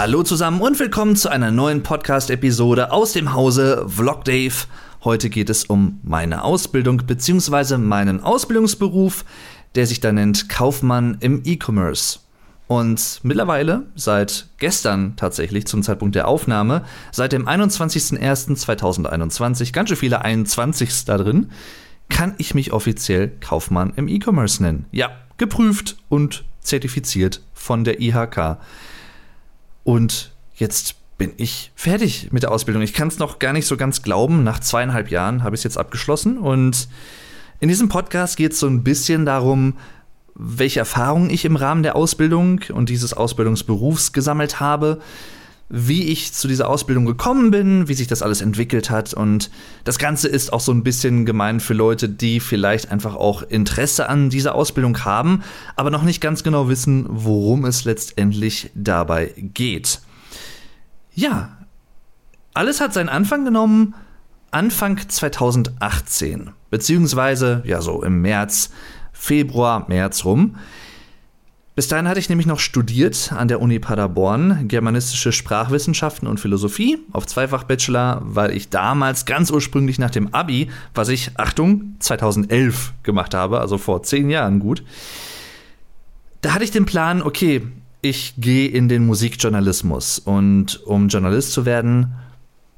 Hallo zusammen und willkommen zu einer neuen Podcast-Episode aus dem Hause Vlog Dave. Heute geht es um meine Ausbildung bzw. meinen Ausbildungsberuf, der sich da nennt Kaufmann im E-Commerce. Und mittlerweile, seit gestern tatsächlich zum Zeitpunkt der Aufnahme, seit dem 21.01.2021, ganz schön viele 21 da drin, kann ich mich offiziell Kaufmann im E-Commerce nennen. Ja, geprüft und zertifiziert von der IHK. Und jetzt bin ich fertig mit der Ausbildung. Ich kann es noch gar nicht so ganz glauben. Nach zweieinhalb Jahren habe ich es jetzt abgeschlossen. Und in diesem Podcast geht es so ein bisschen darum, welche Erfahrungen ich im Rahmen der Ausbildung und dieses Ausbildungsberufs gesammelt habe, wie ich zu dieser Ausbildung gekommen bin, wie sich das alles entwickelt hat. Und das Ganze ist auch so ein bisschen gemein für Leute, die vielleicht einfach auch Interesse an dieser Ausbildung haben, aber noch nicht ganz genau wissen, worum es letztendlich dabei geht. Ja, alles hat seinen Anfang genommen Anfang 2018, beziehungsweise ja so im März, Februar, März rum. Bis dahin hatte ich nämlich noch studiert an der Uni Paderborn, germanistische Sprachwissenschaften und Philosophie. Auf Zweifach Bachelor, weil ich damals ganz ursprünglich nach dem Abi, was ich, Achtung, 2011 gemacht habe, also vor zehn Jahren gut, da hatte ich den Plan, okay, ich gehe in den Musikjournalismus. Und um Journalist zu werden,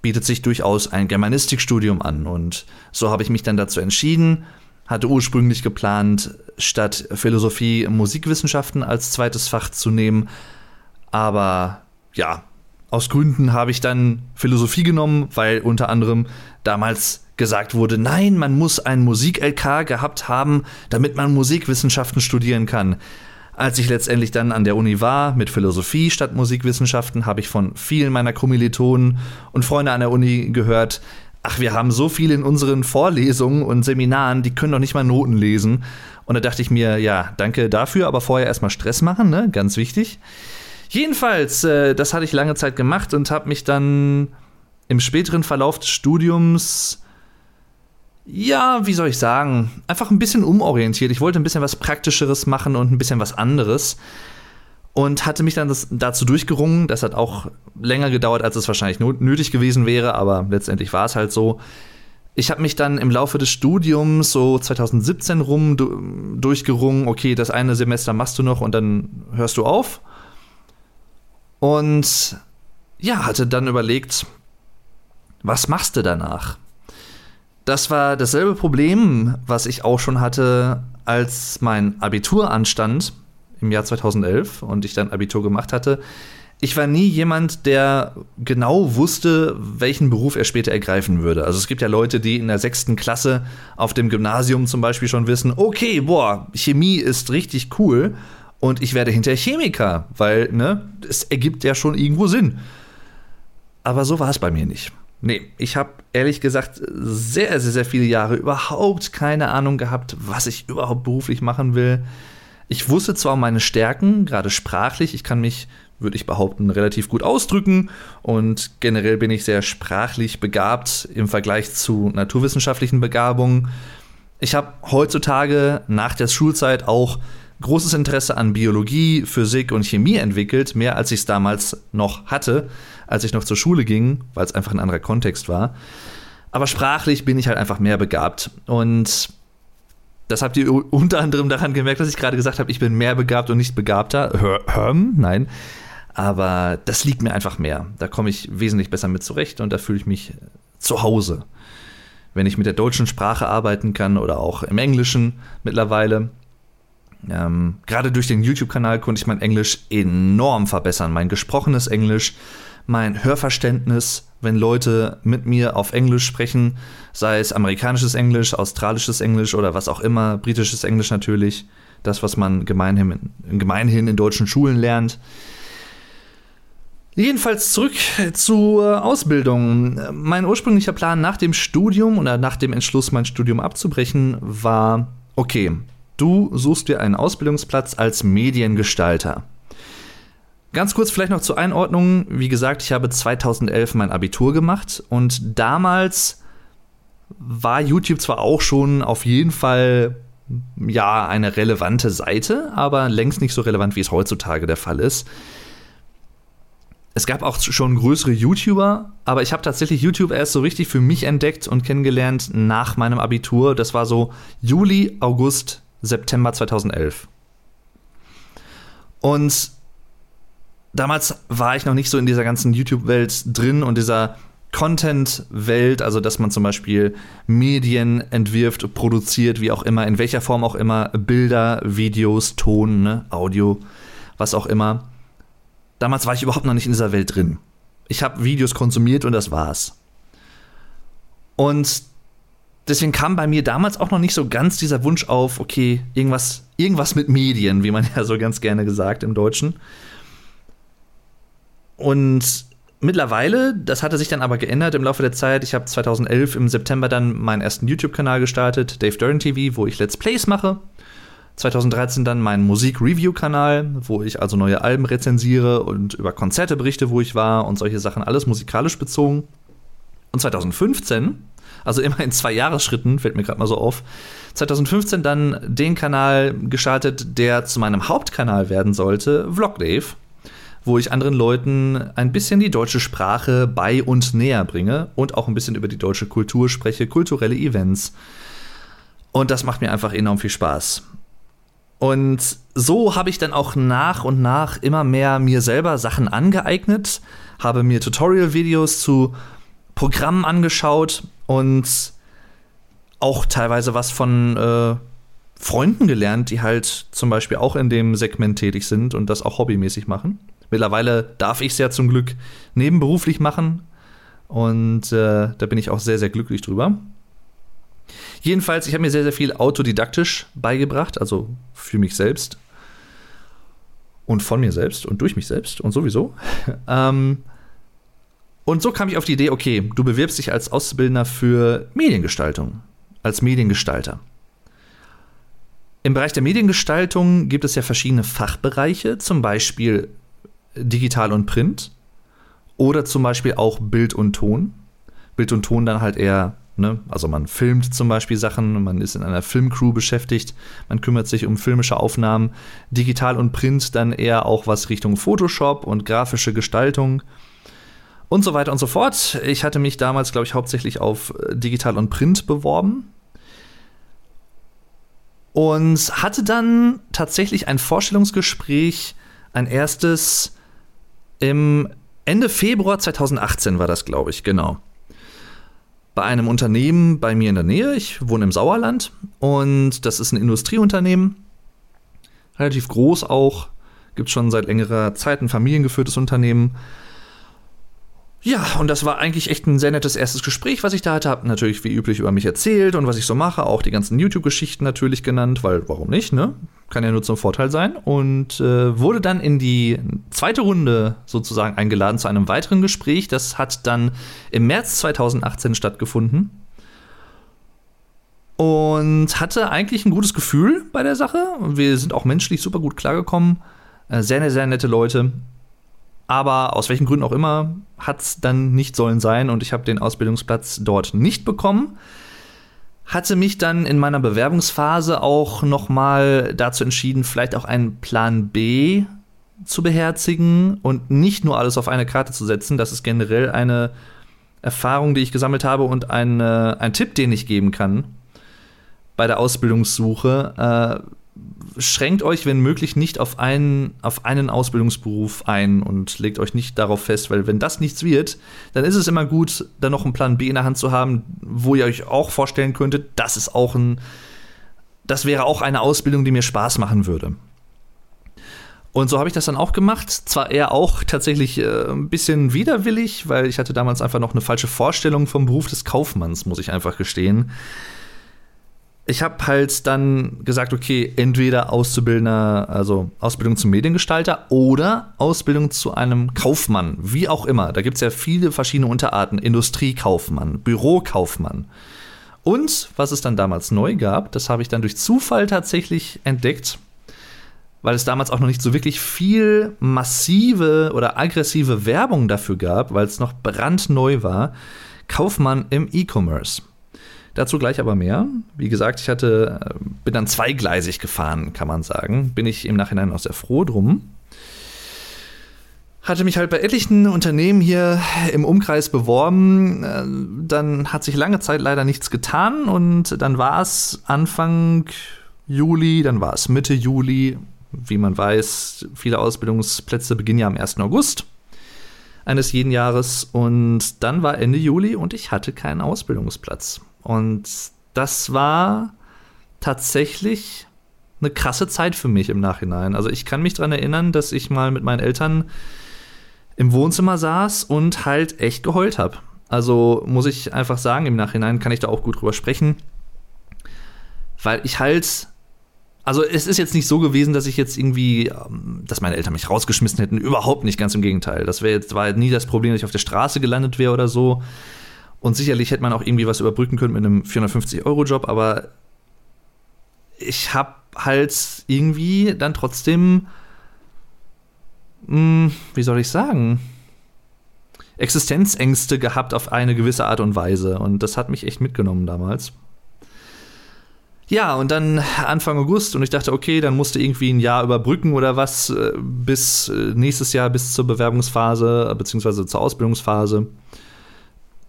bietet sich durchaus ein Germanistikstudium an. Und so habe ich mich dann dazu entschieden, hatte ursprünglich geplant, statt Philosophie Musikwissenschaften als zweites Fach zu nehmen. Aber ja, aus Gründen habe ich dann Philosophie genommen, weil unter anderem damals gesagt wurde, nein, man muss ein Musik-LK gehabt haben, damit man Musikwissenschaften studieren kann. Als ich letztendlich dann an der Uni war mit Philosophie statt Musikwissenschaften, habe ich von vielen meiner Kommilitonen und Freunde an der Uni gehört, ach, wir haben so viel in unseren Vorlesungen und Seminaren, die können doch nicht mal Noten lesen. Und da dachte ich mir, ja, danke dafür, aber vorher erstmal Stress machen, ne? Ganz wichtig. Jedenfalls, äh, das hatte ich lange Zeit gemacht und habe mich dann im späteren Verlauf des Studiums, ja, wie soll ich sagen, einfach ein bisschen umorientiert. Ich wollte ein bisschen was Praktischeres machen und ein bisschen was anderes und hatte mich dann das, dazu durchgerungen. Das hat auch länger gedauert, als es wahrscheinlich nötig gewesen wäre, aber letztendlich war es halt so. Ich habe mich dann im Laufe des Studiums so 2017 rum durchgerungen, okay, das eine Semester machst du noch und dann hörst du auf. Und ja, hatte dann überlegt, was machst du danach? Das war dasselbe Problem, was ich auch schon hatte, als mein Abitur anstand im Jahr 2011 und ich dann Abitur gemacht hatte. Ich war nie jemand, der genau wusste, welchen Beruf er später ergreifen würde. Also es gibt ja Leute, die in der sechsten Klasse auf dem Gymnasium zum Beispiel schon wissen, okay, boah, Chemie ist richtig cool und ich werde hinterher Chemiker, weil, ne, es ergibt ja schon irgendwo Sinn. Aber so war es bei mir nicht. Nee, ich habe ehrlich gesagt sehr, sehr, sehr viele Jahre überhaupt keine Ahnung gehabt, was ich überhaupt beruflich machen will. Ich wusste zwar meine Stärken, gerade sprachlich, ich kann mich, würde ich behaupten, relativ gut ausdrücken und generell bin ich sehr sprachlich begabt im Vergleich zu naturwissenschaftlichen Begabungen. Ich habe heutzutage nach der Schulzeit auch großes Interesse an Biologie, Physik und Chemie entwickelt, mehr als ich es damals noch hatte, als ich noch zur Schule ging, weil es einfach ein anderer Kontext war. Aber sprachlich bin ich halt einfach mehr begabt und das habt ihr unter anderem daran gemerkt, dass ich gerade gesagt habe, ich bin mehr begabt und nicht begabter. Hörm? Nein. Aber das liegt mir einfach mehr. Da komme ich wesentlich besser mit zurecht und da fühle ich mich zu Hause. Wenn ich mit der deutschen Sprache arbeiten kann oder auch im Englischen mittlerweile. Ähm, gerade durch den YouTube-Kanal konnte ich mein Englisch enorm verbessern. Mein gesprochenes Englisch mein Hörverständnis, wenn Leute mit mir auf Englisch sprechen, sei es amerikanisches Englisch, australisches Englisch oder was auch immer, britisches Englisch natürlich, das, was man gemeinhin, gemeinhin in deutschen Schulen lernt. Jedenfalls zurück zur Ausbildung. Mein ursprünglicher Plan nach dem Studium oder nach dem Entschluss, mein Studium abzubrechen, war, okay, du suchst dir einen Ausbildungsplatz als Mediengestalter. Ganz kurz vielleicht noch zur Einordnung. Wie gesagt, ich habe 2011 mein Abitur gemacht und damals war YouTube zwar auch schon auf jeden Fall ja eine relevante Seite, aber längst nicht so relevant, wie es heutzutage der Fall ist. es gab auch schon größere YouTuber, aber ich habe tatsächlich YouTube erst so richtig für mich entdeckt und kennengelernt nach meinem Abitur. Das war so Juli, August, September 2011. Und damals war ich noch nicht so in dieser ganzen YouTube-Welt drin und dieser Content-Welt, also dass man zum Beispiel Medien entwirft, produziert, wie auch immer, in welcher Form auch immer, Bilder, Videos, Ton, ne, Audio, was auch immer. Damals war ich überhaupt noch nicht in dieser Welt drin. Ich habe Videos konsumiert und das war's. Und deswegen kam bei mir damals auch noch nicht so ganz dieser Wunsch auf, okay, irgendwas, irgendwas mit Medien, wie man ja so ganz gerne gesagt im Deutschen. Und mittlerweile, das hatte sich dann aber geändert im Laufe der Zeit. Ich habe 2011 im September dann meinen ersten YouTube-Kanal gestartet, Dave Duran TV, wo ich Let's Plays mache. 2013 dann meinen Musik-Review-Kanal, wo ich also neue Alben rezensiere und über Konzerte berichte, wo ich war und solche Sachen, alles musikalisch bezogen. Und 2015, also immer in zwei Jahresschritten, fällt mir gerade mal so auf, 2015 dann den Kanal gestartet, der zu meinem Hauptkanal werden sollte, Vlog Dave, wo ich anderen Leuten ein bisschen die deutsche Sprache bei und näher bringe und auch ein bisschen über die deutsche Kultur spreche, kulturelle Events. Und das macht mir einfach enorm viel Spaß. Und so habe ich dann auch nach und nach immer mehr mir selber Sachen angeeignet, habe mir Tutorial-Videos zu Programmen angeschaut und auch teilweise was von äh, Freunden gelernt, die halt zum Beispiel auch in dem Segment tätig sind und das auch hobbymäßig machen. Mittlerweile darf ich es ja zum Glück nebenberuflich machen und äh, da bin ich auch sehr, sehr glücklich drüber. Jedenfalls, ich habe mir sehr, sehr viel autodidaktisch beigebracht, also für mich selbst und von mir selbst und durch mich selbst und sowieso. ähm, und so kam ich auf die Idee, okay, du bewirbst dich als Auszubildender für Mediengestaltung, als Mediengestalter. Im Bereich der Mediengestaltung gibt es ja verschiedene Fachbereiche, zum Beispiel digital und print oder zum Beispiel auch Bild und Ton. Bild und Ton dann halt eher Ne? Also man filmt zum Beispiel Sachen, man ist in einer Filmcrew beschäftigt, man kümmert sich um filmische Aufnahmen, digital und Print dann eher auch was Richtung Photoshop und grafische Gestaltung und so weiter und so fort. Ich hatte mich damals, glaube ich, hauptsächlich auf äh, digital und Print beworben und hatte dann tatsächlich ein Vorstellungsgespräch, ein erstes im Ende Februar 2018 war das, glaube ich, genau bei einem Unternehmen bei mir in der Nähe. Ich wohne im Sauerland und das ist ein Industrieunternehmen. Relativ groß auch. Gibt schon seit längerer Zeit ein familiengeführtes Unternehmen. Ja, und das war eigentlich echt ein sehr nettes erstes Gespräch, was ich da hatte. Hab natürlich wie üblich über mich erzählt und was ich so mache, auch die ganzen YouTube-Geschichten natürlich genannt, weil warum nicht, ne? Kann ja nur zum Vorteil sein. Und äh, wurde dann in die zweite Runde sozusagen eingeladen zu einem weiteren Gespräch. Das hat dann im März 2018 stattgefunden. Und hatte eigentlich ein gutes Gefühl bei der Sache. Wir sind auch menschlich super gut klargekommen. Äh, sehr, sehr nette Leute. Aber aus welchen Gründen auch immer hat es dann nicht sollen sein und ich habe den Ausbildungsplatz dort nicht bekommen. Hatte mich dann in meiner Bewerbungsphase auch nochmal dazu entschieden, vielleicht auch einen Plan B zu beherzigen und nicht nur alles auf eine Karte zu setzen. Das ist generell eine Erfahrung, die ich gesammelt habe und ein, ein Tipp, den ich geben kann bei der Ausbildungssuche. Äh, schränkt euch, wenn möglich, nicht auf einen, auf einen Ausbildungsberuf ein und legt euch nicht darauf fest, weil wenn das nichts wird, dann ist es immer gut, dann noch einen Plan B in der Hand zu haben, wo ihr euch auch vorstellen könntet, das ist auch ein, das wäre auch eine Ausbildung, die mir Spaß machen würde. Und so habe ich das dann auch gemacht. Zwar eher auch tatsächlich äh, ein bisschen widerwillig, weil ich hatte damals einfach noch eine falsche Vorstellung vom Beruf des Kaufmanns, muss ich einfach gestehen ich habe halt dann gesagt, okay, entweder Auszubildender, also Ausbildung zum Mediengestalter oder Ausbildung zu einem Kaufmann, wie auch immer. Da gibt es ja viele verschiedene Unterarten. Industriekaufmann, Bürokaufmann. Und was es dann damals neu gab, das habe ich dann durch Zufall tatsächlich entdeckt, weil es damals auch noch nicht so wirklich viel massive oder aggressive Werbung dafür gab, weil es noch brandneu war. Kaufmann im E-Commerce. Dazu gleich aber mehr. Wie gesagt, ich hatte, äh, bin dann zweigleisig gefahren, kann man sagen. Bin ich im Nachhinein auch sehr froh drum. hatte mich halt bei etlichen Unternehmen hier im Umkreis beworben. Äh, dann hat sich lange Zeit leider nichts getan und dann war es Anfang Juli, dann war es Mitte Juli. Wie man weiß, viele Ausbildungsplätze beginnen ja am 1. August eines jeden Jahres und dann war Ende Juli und ich hatte keinen Ausbildungsplatz. Und das war tatsächlich eine krasse Zeit für mich im Nachhinein. Also ich kann mich daran erinnern, dass ich mal mit meinen Eltern im Wohnzimmer saß und halt echt geheult habe. Also muss ich einfach sagen, im Nachhinein kann ich da auch gut drüber sprechen, weil ich halt also es ist jetzt nicht so gewesen, dass ich jetzt irgendwie, ähm, dass meine Eltern mich rausgeschmissen hätten. Überhaupt nicht, ganz im Gegenteil. Das wäre jetzt war nie das Problem, dass ich auf der Straße gelandet wäre oder so. Und sicherlich hätte man auch irgendwie was überbrücken können mit einem 450-Euro-Job, aber ich habe halt irgendwie dann trotzdem mh, hm, wie soll ich sagen, Existenzängste gehabt auf eine gewisse Art und Weise. Und das hat mich echt mitgenommen damals. Ja, und dann Anfang August und ich dachte, okay, dann musste irgendwie ein Jahr überbrücken oder was äh, bis äh, nächstes Jahr, bis zur Bewerbungsphase, beziehungsweise zur Ausbildungsphase.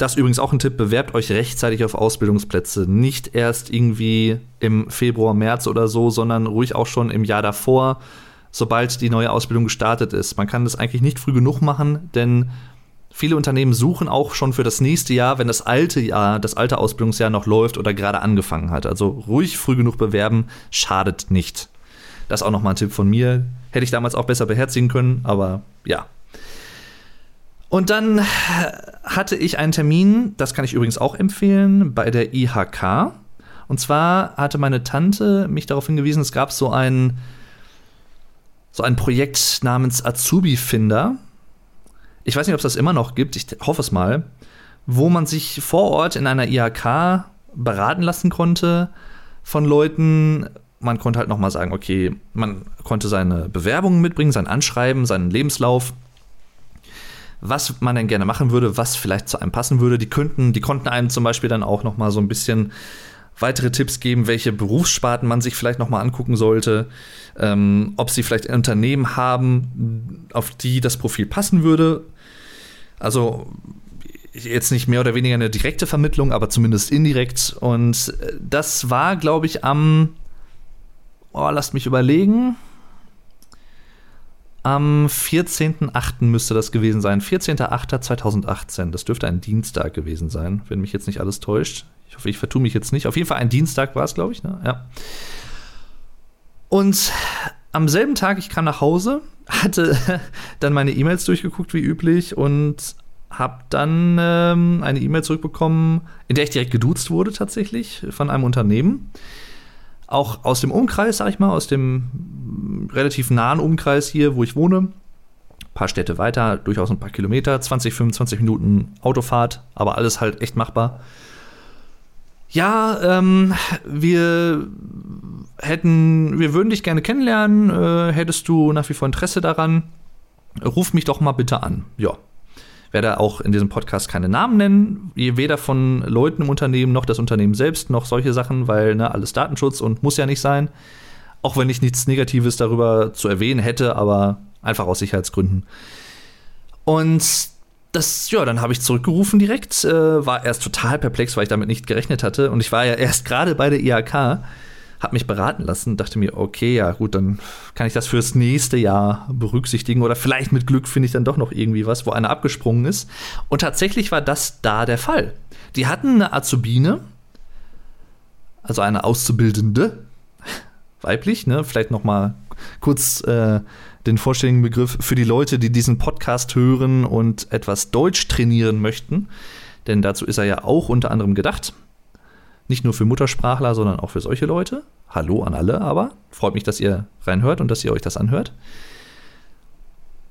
Das übrigens auch ein Tipp, bewerbt euch rechtzeitig auf Ausbildungsplätze. Nicht erst irgendwie im Februar, März oder so, sondern ruhig auch schon im Jahr davor sobald die neue Ausbildung gestartet ist. Man kann das eigentlich nicht früh genug machen, denn viele Unternehmen suchen auch schon für das nächste Jahr, wenn das alte Jahr, das alte Ausbildungsjahr noch läuft oder gerade angefangen hat. Also ruhig früh genug bewerben, schadet nicht. Das ist auch nochmal ein Tipp von mir. Hätte ich damals auch besser beherzigen können, aber ja. Und dann hatte ich einen Termin, das kann ich übrigens auch empfehlen, bei der IHK. Und zwar hatte meine Tante mich darauf hingewiesen, es gab so einen so ein Projekt namens Azubi Finder. Ich weiß nicht, ob es das immer noch gibt, ich hoffe es mal, wo man sich vor Ort in einer IHK beraten lassen konnte von Leuten. Man konnte halt nochmal sagen, okay, man konnte seine Bewerbungen mitbringen, sein Anschreiben, seinen Lebenslauf, was man denn gerne machen würde, was vielleicht zu einem passen würde. Die könnten, die konnten einem zum Beispiel dann auch nochmal so ein bisschen weitere Tipps geben, welche Berufssparten man sich vielleicht nochmal angucken sollte, ähm, ob sie vielleicht Unternehmen haben, auf die das Profil passen würde. Also jetzt nicht mehr oder weniger eine direkte Vermittlung, aber zumindest indirekt. Und äh, das war, glaube ich, am, oh, lasst mich überlegen, am 14.08. müsste das gewesen sein. 14.08.2018. Das dürfte ein Dienstag gewesen sein, wenn mich jetzt nicht alles täuscht. Ich hoffe, ich vertue mich jetzt nicht. Auf jeden Fall ein Dienstag war es, glaube ich. Ne? Ja. Und am selben Tag, ich kam nach Hause, hatte dann meine E-Mails durchgeguckt, wie üblich, und habe dann ähm, eine E-Mail zurückbekommen, in der ich direkt geduzt wurde, tatsächlich, von einem Unternehmen. Auch aus dem Umkreis, sag ich mal, aus dem relativ nahen Umkreis hier, wo ich wohne. Ein paar Städte weiter, durchaus ein paar Kilometer, 20, 25 Minuten Autofahrt, aber alles halt echt machbar ja, ähm, wir hätten, wir würden dich gerne kennenlernen, äh, hättest du nach wie vor Interesse daran, ruf mich doch mal bitte an. Ja. Werde auch in diesem Podcast keine Namen nennen, weder von Leuten im Unternehmen noch das Unternehmen selbst noch solche Sachen, weil ne, alles Datenschutz und muss ja nicht sein. Auch wenn ich nichts Negatives darüber zu erwähnen hätte, aber einfach aus Sicherheitsgründen. Und das, ja, dann habe ich zurückgerufen direkt, äh, war erst total perplex, weil ich damit nicht gerechnet hatte. Und ich war ja erst gerade bei der IHK, habe mich beraten lassen, dachte mir, okay, ja gut, dann kann ich das fürs nächste Jahr berücksichtigen oder vielleicht mit Glück finde ich dann doch noch irgendwie was, wo einer abgesprungen ist. Und tatsächlich war das da der Fall. Die hatten eine Azubine, also eine Auszubildende, weiblich, ne? Vielleicht noch mal kurz äh, den vollständigen Begriff für die Leute, die diesen Podcast hören und etwas Deutsch trainieren möchten. Denn dazu ist er ja auch unter anderem gedacht. Nicht nur für Muttersprachler, sondern auch für solche Leute. Hallo an alle, aber freut mich, dass ihr reinhört und dass ihr euch das anhört.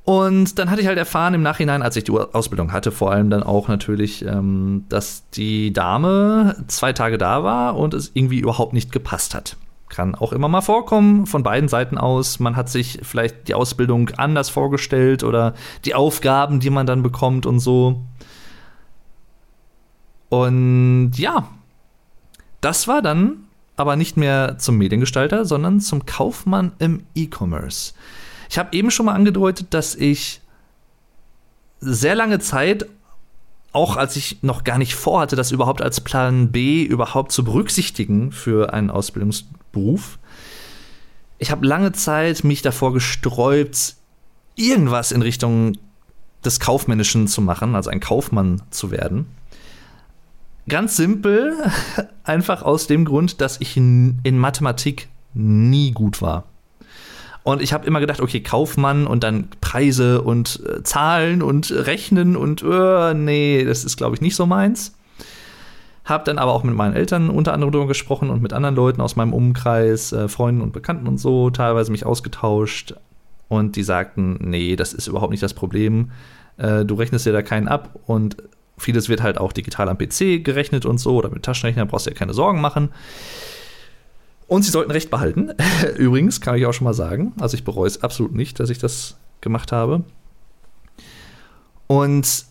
Und dann hatte ich halt erfahren im Nachhinein, als ich die Ausbildung hatte, vor allem dann auch natürlich, ähm, dass die Dame zwei Tage da war und es irgendwie überhaupt nicht gepasst hat. Kann auch immer mal vorkommen, von beiden Seiten aus. Man hat sich vielleicht die Ausbildung anders vorgestellt oder die Aufgaben, die man dann bekommt und so. Und ja, das war dann aber nicht mehr zum Mediengestalter, sondern zum Kaufmann im E-Commerce. Ich habe eben schon mal angedeutet, dass ich sehr lange Zeit, auch als ich noch gar nicht vorhatte, das überhaupt als Plan B überhaupt zu berücksichtigen für einen Ausbildungsberuf, ich habe lange Zeit mich davor gesträubt, irgendwas in Richtung des Kaufmännischen zu machen, also ein Kaufmann zu werden. Ganz simpel, einfach aus dem Grund, dass ich in, Mathematik nie gut war. Und ich habe immer gedacht, okay, Kaufmann und dann Preise und äh, Zahlen und Rechnen und äh, nee, das ist, glaube ich, nicht so meins. Hab dann aber auch mit meinen Eltern unter anderem darüber gesprochen und mit anderen Leuten aus meinem Umkreis, äh, Freunden und Bekannten und so, teilweise mich ausgetauscht. Und die sagten, nee, das ist überhaupt nicht das Problem. Äh, du rechnest dir da keinen ab und vieles wird halt auch digital am PC gerechnet und so oder mit Taschenrechner brauchst du dir keine Sorgen machen. Und sie sollten Recht behalten. Übrigens, kann ich auch schon mal sagen. Also ich bereue es absolut nicht, dass ich das gemacht habe. Und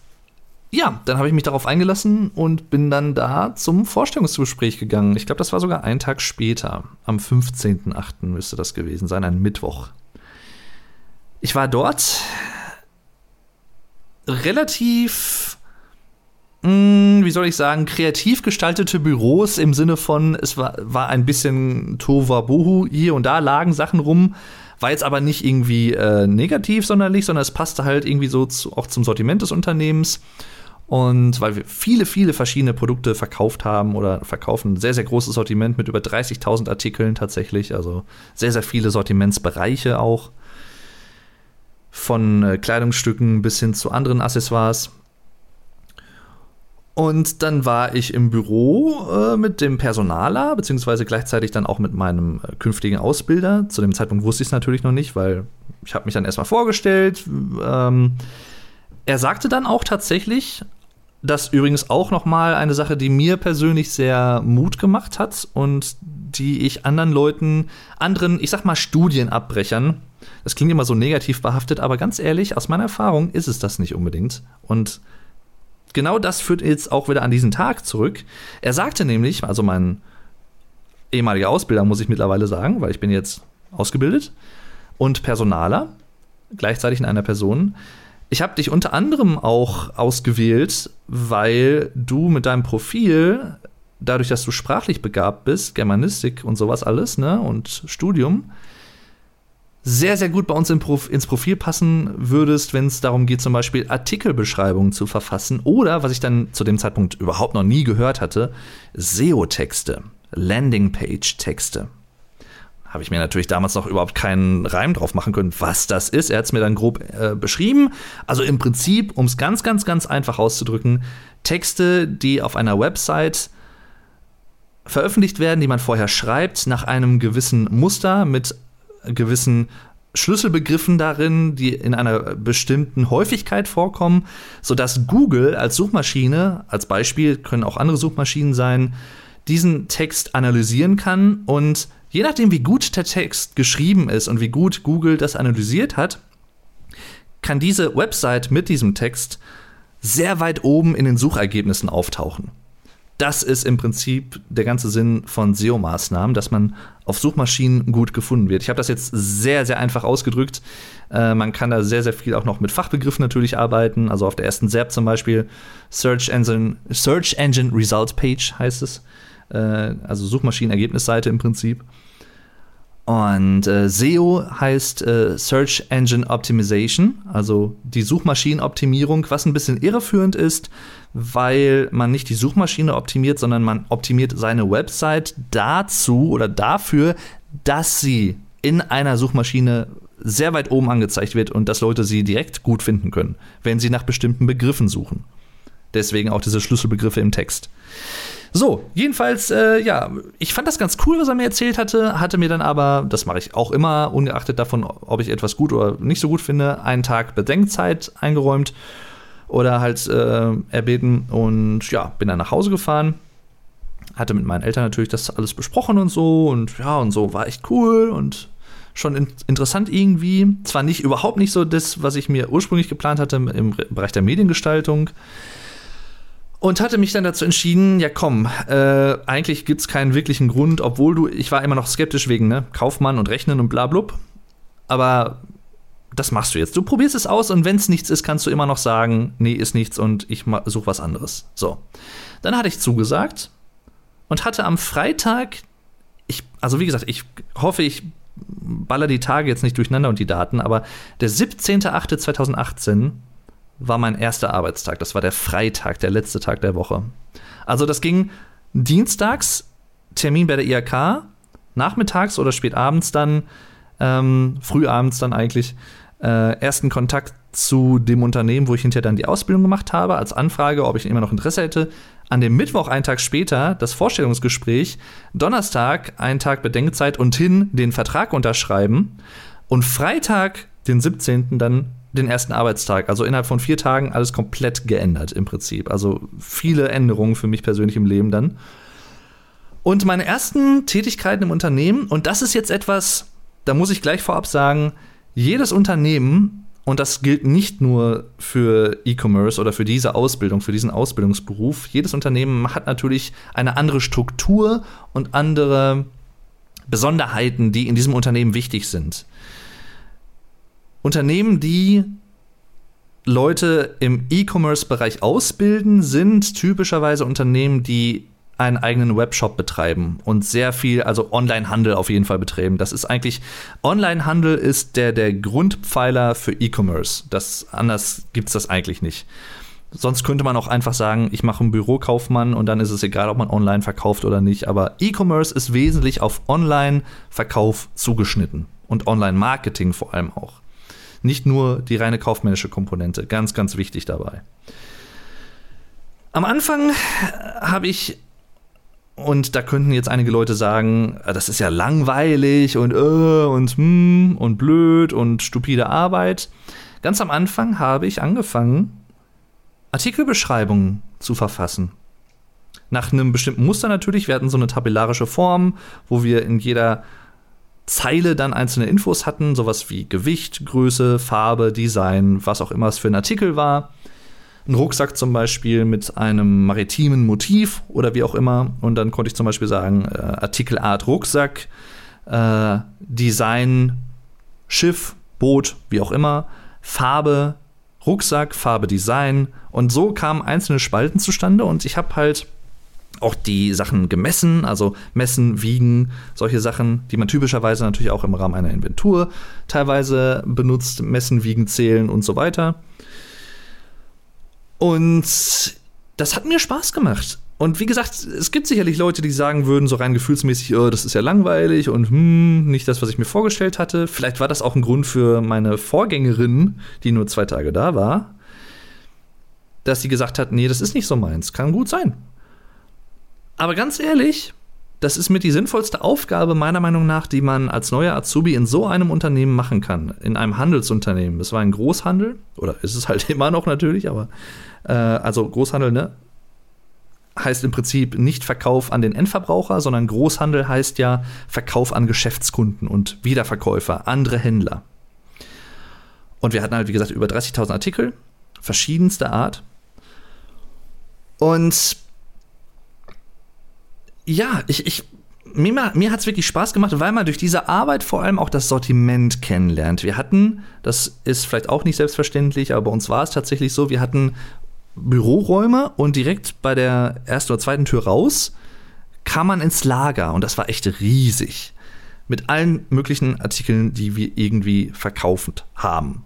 ja, dann habe ich mich darauf eingelassen und bin dann da zum Vorstellungsgespräch gegangen. Ich glaube, das war sogar einen Tag später. Am 15.08. müsste das gewesen sein, ein Mittwoch. Ich war dort relativ hm, wie soll ich sagen, kreativ gestaltete Büros im Sinne von, es war, war ein bisschen Tohuwabohu, hier und da lagen Sachen rum. War jetzt aber nicht irgendwie äh, negativ sonderlich, sondern es passte halt irgendwie so zu, auch zum Sortiment des Unternehmens. Und weil wir viele, viele verschiedene Produkte verkauft haben oder verkaufen, sehr, sehr großes Sortiment mit über 30.000 Artikeln tatsächlich, also sehr, sehr viele Sortimentsbereiche auch. Von äh, Kleidungsstücken bis hin zu anderen Accessoires. Und dann war ich im Büro äh, mit dem Personaler, beziehungsweise gleichzeitig dann auch mit meinem äh, künftigen Ausbilder. Zu dem Zeitpunkt wusste ich es natürlich noch nicht, weil ich habe mich dann erstmal vorgestellt. Ähm, er sagte dann auch tatsächlich, dass übrigens auch noch mal eine Sache, die mir persönlich sehr Mut gemacht hat und die ich anderen Leuten, anderen, ich sag mal Studienabbrechern, das klingt immer so negativ behaftet, aber ganz ehrlich, aus meiner Erfahrung ist es das nicht unbedingt. Und genau das führt jetzt auch wieder an diesen Tag zurück. Er sagte nämlich, also mein ehemaliger Ausbilder, muss ich mittlerweile sagen, weil ich bin jetzt ausgebildet und Personaler, gleichzeitig in einer Person. Ich habe dich unter anderem auch ausgewählt, weil du mit deinem Profil, dadurch, dass du sprachlich begabt bist, Germanistik und sowas alles, ne, und Studium, sehr, sehr gut bei uns ins Profil passen würdest, wenn es darum geht, zum Beispiel Artikelbeschreibungen zu verfassen oder, was ich dann zu dem Zeitpunkt überhaupt noch nie gehört hatte, SEO-Texte, Landingpage-Texte. Habe ich mir natürlich damals noch überhaupt keinen Reim drauf machen können, was das ist. Er hat es mir dann grob äh, beschrieben. Also im Prinzip, um es ganz, ganz, ganz einfach auszudrücken, Texte, die auf einer Website veröffentlicht werden, die man vorher schreibt, nach einem gewissen Muster mit gewissen Schlüsselbegriffen darin, die in einer bestimmten Häufigkeit vorkommen, sodass Google als Suchmaschine, als Beispiel können auch andere Suchmaschinen sein, diesen Text analysieren kann und je nachdem, wie gut der Text geschrieben ist und wie gut Google das analysiert hat, kann diese Website mit diesem Text sehr weit oben in den Suchergebnissen auftauchen. Das ist im Prinzip der ganze Sinn von SEO-Maßnahmen, dass man auf Suchmaschinen gut gefunden wird. Ich habe das jetzt sehr, sehr einfach ausgedrückt. Äh, man kann da sehr, sehr viel auch noch mit Fachbegriffen natürlich arbeiten. Also auf der ersten SERP zum Beispiel Search Engine, Search Engine Result Page heißt es. Äh, also Suchmaschinenergebnisseite im Prinzip. Und äh, SEO heißt äh, Search Engine Optimization, also die Suchmaschinenoptimierung, was ein bisschen irreführend ist, weil man nicht die Suchmaschine optimiert, sondern man optimiert seine Website dazu oder dafür, dass sie in einer Suchmaschine sehr weit oben angezeigt wird und dass Leute sie direkt gut finden können, wenn sie nach bestimmten Begriffen suchen. Deswegen auch diese Schlüsselbegriffe im Text. So, jedenfalls, äh, ja, ich fand das ganz cool, was er mir erzählt hatte, hatte mir dann aber, das mache ich auch immer, ungeachtet davon, ob ich etwas gut oder nicht so gut finde, einen Tag Bedenkzeit eingeräumt oder halt äh, erbeten und ja, bin dann nach Hause gefahren. Hatte mit meinen Eltern natürlich das alles besprochen und so und ja, und so war echt cool und schon in interessant irgendwie. Zwar nicht überhaupt nicht so das, was ich mir ursprünglich geplant hatte im Bereich der Mediengestaltung, und hatte mich dann dazu entschieden, ja komm, äh, eigentlich gibt es keinen wirklichen Grund, obwohl du, ich war immer noch skeptisch wegen ne, Kaufmann und Rechnen und bla blub. Aber das machst du jetzt. Du probierst es aus und wenn es nichts ist, kannst du immer noch sagen, nee, ist nichts und ich suche was anderes. So. Dann hatte ich zugesagt und hatte am Freitag, ich, also wie gesagt, ich hoffe, ich baller die Tage jetzt nicht durcheinander und die Daten, aber der 17.08.2018 war mein erster Arbeitstag. Das war der Freitag, der letzte Tag der Woche. Also das ging dienstags, Termin bei der IHK, nachmittags oder spät abends dann, ähm, frühabends dann eigentlich, äh, ersten Kontakt zu dem Unternehmen, wo ich hinterher dann die Ausbildung gemacht habe, als Anfrage, ob ich immer noch Interesse hätte. An dem Mittwoch, einen Tag später, das Vorstellungsgespräch. Donnerstag, einen Tag Bedenkzeit und hin den Vertrag unterschreiben. Und Freitag, den 17., dann den ersten Arbeitstag. Also innerhalb von vier Tagen alles komplett geändert im Prinzip. Also viele Änderungen für mich persönlich im Leben dann. Und meine ersten Tätigkeiten im Unternehmen, und das ist jetzt etwas, da muss ich gleich vorab sagen, jedes Unternehmen, und das gilt nicht nur für E-Commerce oder für diese Ausbildung, für diesen Ausbildungsberuf, jedes Unternehmen hat natürlich eine andere Struktur und andere Besonderheiten, die in diesem Unternehmen wichtig sind. Unternehmen, die Leute im E-Commerce-Bereich ausbilden, sind typischerweise Unternehmen, die einen eigenen Webshop betreiben und sehr viel, also Online-Handel auf jeden Fall betreiben. Das ist eigentlich, Online-Handel ist der, der Grundpfeiler für E-Commerce. Das, anders gibt es das eigentlich nicht. Sonst könnte man auch einfach sagen, ich mache einen Bürokaufmann und dann ist es egal, ob man online verkauft oder nicht. Aber E-Commerce ist wesentlich auf Online-Verkauf zugeschnitten und Online-Marketing vor allem auch. Nicht nur die reine kaufmännische Komponente. Ganz, ganz wichtig dabei. Am Anfang habe ich und da könnten jetzt einige Leute sagen, ah, das ist ja langweilig und äh, und hm, und blöd und stupide Arbeit. Ganz am Anfang habe ich angefangen, Artikelbeschreibungen zu verfassen. Nach einem bestimmten Muster natürlich. Wir hatten so eine tabellarische Form, wo wir in jeder Zeile dann einzelne Infos hatten, sowas wie Gewicht, Größe, Farbe, Design, was auch immer es für ein Artikel war einen Rucksack zum Beispiel mit einem maritimen Motiv oder wie auch immer. Und dann konnte ich zum Beispiel sagen, äh, Artikelart Rucksack, äh, Design Schiff, Boot, wie auch immer, Farbe Rucksack, Farbe Design. Und so kamen einzelne Spalten zustande und ich habe halt auch die Sachen gemessen, also messen, wiegen, solche Sachen, die man typischerweise natürlich auch im Rahmen einer Inventur teilweise benutzt, messen, wiegen, zählen und so weiter. Und das hat mir Spaß gemacht. Und wie gesagt, es gibt sicherlich Leute, die sagen würden, so rein gefühlsmäßig, oh, das ist ja langweilig und hm, nicht das, was ich mir vorgestellt hatte. Vielleicht war das auch ein Grund für meine Vorgängerin, die nur zwei Tage da war, dass sie gesagt hat, nee, das ist nicht so meins. Kann gut sein. Aber ganz ehrlich, das ist mit die sinnvollste Aufgabe meiner Meinung nach, die man als neuer Azubi in so einem Unternehmen machen kann. In einem Handelsunternehmen. Es war ein Großhandel, oder ist es halt immer noch natürlich, aber äh, also Großhandel, ne? Heißt im Prinzip nicht Verkauf an den Endverbraucher, sondern Großhandel heißt ja Verkauf an Geschäftskunden und Wiederverkäufer, andere Händler. Und wir hatten halt, wie gesagt, über 30.000 Artikel, verschiedenster Art. Und ja, ich, ich mir, mir hat es wirklich Spaß gemacht, weil man durch diese Arbeit vor allem auch das Sortiment kennenlernt. Wir hatten, das ist vielleicht auch nicht selbstverständlich, aber bei uns war es tatsächlich so, wir hatten Büroräume und direkt bei der ersten oder zweiten Tür raus kam man ins Lager und das war echt riesig. Mit allen möglichen Artikeln, die wir irgendwie verkaufend haben.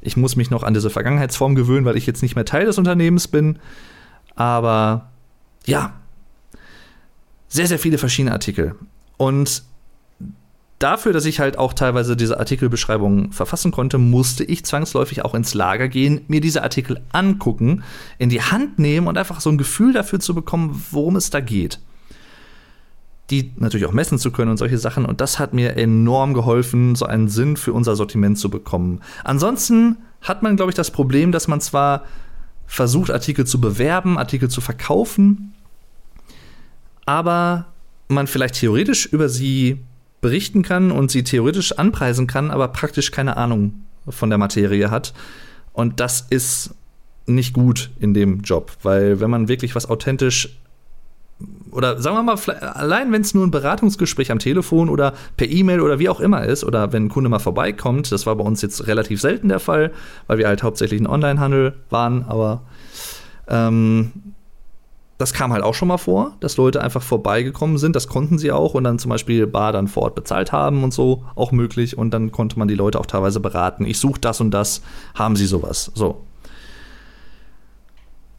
Ich muss mich noch an diese Vergangenheitsform gewöhnen, weil ich jetzt nicht mehr Teil des Unternehmens bin. Aber ja, sehr, sehr viele verschiedene Artikel. Und dafür, dass ich halt auch teilweise diese Artikelbeschreibungen verfassen konnte, musste ich zwangsläufig auch ins Lager gehen, mir diese Artikel angucken, in die Hand nehmen und einfach so ein Gefühl dafür zu bekommen, worum es da geht. Die natürlich auch messen zu können und solche Sachen. Und das hat mir enorm geholfen, so einen Sinn für unser Sortiment zu bekommen. Ansonsten hat man, glaube ich, das Problem, dass man zwar versucht, Artikel zu bewerben, Artikel zu verkaufen, aber man vielleicht theoretisch über sie berichten kann und sie theoretisch anpreisen kann, aber praktisch keine Ahnung von der Materie hat. Und das ist nicht gut in dem Job, weil wenn man wirklich was authentisch oder sagen wir mal, allein wenn es nur ein Beratungsgespräch am Telefon oder per E-Mail oder wie auch immer ist, oder wenn ein Kunde mal vorbeikommt, das war bei uns jetzt relativ selten der Fall, weil wir halt hauptsächlich ein Onlinehandel waren, aber ähm, das kam halt auch schon mal vor, dass Leute einfach vorbeigekommen sind, das konnten sie auch und dann zum Beispiel Bar dann vor Ort bezahlt haben und so, auch möglich und dann konnte man die Leute auch teilweise beraten. Ich suche das und das, haben sie sowas. So.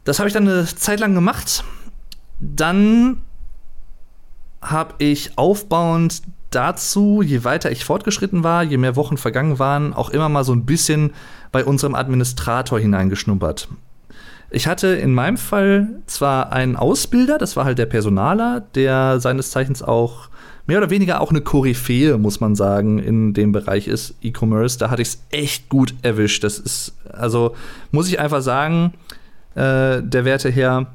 Das habe ich dann eine Zeit lang gemacht. Dann habe ich aufbauend dazu, je weiter ich fortgeschritten war, je mehr Wochen vergangen waren, auch immer mal so ein bisschen bei unserem Administrator hineingeschnuppert. Ich hatte in meinem Fall zwar einen Ausbilder, das war halt der Personaler, der seines Zeichens auch mehr oder weniger auch eine Koryphäe, muss man sagen, in dem Bereich ist E-Commerce. Da hatte ich es echt gut erwischt. Das ist, also muss ich einfach sagen, äh, der Werte her,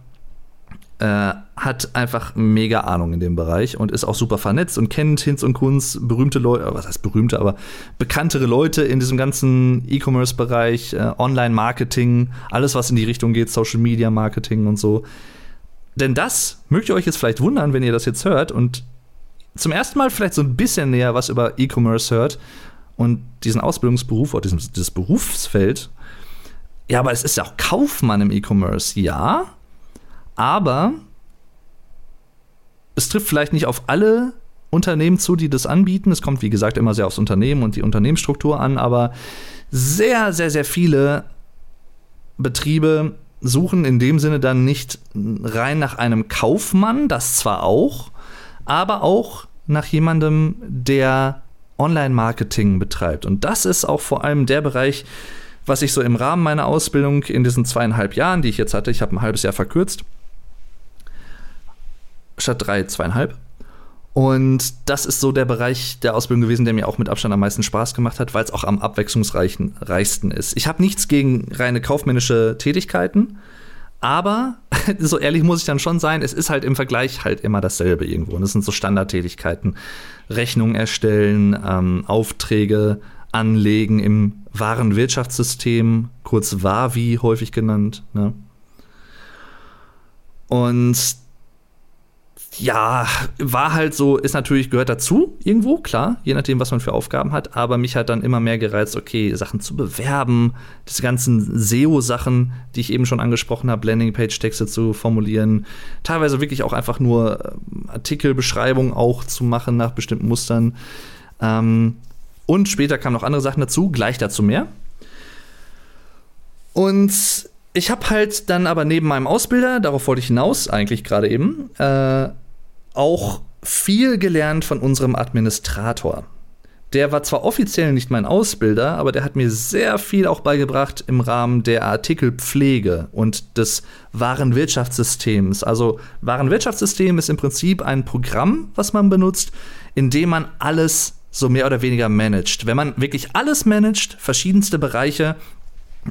äh, hat einfach mega Ahnung in dem Bereich und ist auch super vernetzt und kennt Hinz und Kunz, berühmte Leute, was heißt berühmte, aber bekanntere Leute in diesem ganzen E-Commerce-Bereich, äh, Online-Marketing, alles, was in die Richtung geht, Social-Media-Marketing und so. Denn das mögt ihr euch jetzt vielleicht wundern, wenn ihr das jetzt hört und zum ersten Mal vielleicht so ein bisschen näher was über E-Commerce hört und diesen Ausbildungsberuf oder dieses, dieses Berufsfeld. Ja, aber es ist ja auch Kaufmann im E-Commerce, ja. Aber es trifft vielleicht nicht auf alle Unternehmen zu, die das anbieten. Es kommt, wie gesagt, immer sehr aufs Unternehmen und die Unternehmensstruktur an, aber sehr, sehr, sehr viele Betriebe suchen in dem Sinne dann nicht rein nach einem Kaufmann, das zwar auch, aber auch nach jemandem, der Online-Marketing betreibt. Und das ist auch vor allem der Bereich, was ich so im Rahmen meiner Ausbildung in diesen zweieinhalb Jahren, die ich jetzt hatte, ich habe ein halbes Jahr verkürzt, statt drei, zweieinhalb. Und das ist so der Bereich der Ausbildung gewesen, der mir auch mit Abstand am meisten Spaß gemacht hat, weil es auch am abwechslungsreichsten ist. Ich habe nichts gegen reine kaufmännische Tätigkeiten, aber so ehrlich muss ich dann schon sein, es ist halt im Vergleich halt immer dasselbe irgendwo. Und es sind so Standardtätigkeiten. Rechnungen erstellen, ähm, Aufträge anlegen im Warenwirtschaftssystem, kurz WAVI häufig genannt. Ne? Und ja, war halt so, ist natürlich, gehört dazu, irgendwo, klar, je nachdem, was man für Aufgaben hat, aber mich hat dann immer mehr gereizt, okay, Sachen zu bewerben, diese ganzen SEO-Sachen, die ich eben schon angesprochen habe, Landingpage-Texte zu formulieren, teilweise wirklich auch einfach nur ähm, Artikelbeschreibungen auch zu machen nach bestimmten Mustern. Ähm, und später kamen noch andere Sachen dazu, gleich dazu mehr. Und ich habe halt dann aber neben meinem Ausbilder, darauf wollte ich hinaus eigentlich gerade eben, äh, auch viel gelernt von unserem Administrator. Der war zwar offiziell nicht mein Ausbilder, aber der hat mir sehr viel auch beigebracht im Rahmen der Artikelpflege und des Warenwirtschaftssystems. Also Warenwirtschaftssystem ist im Prinzip ein Programm, was man benutzt, in dem man alles so mehr oder weniger managt. Wenn man wirklich alles managt, verschiedenste Bereiche,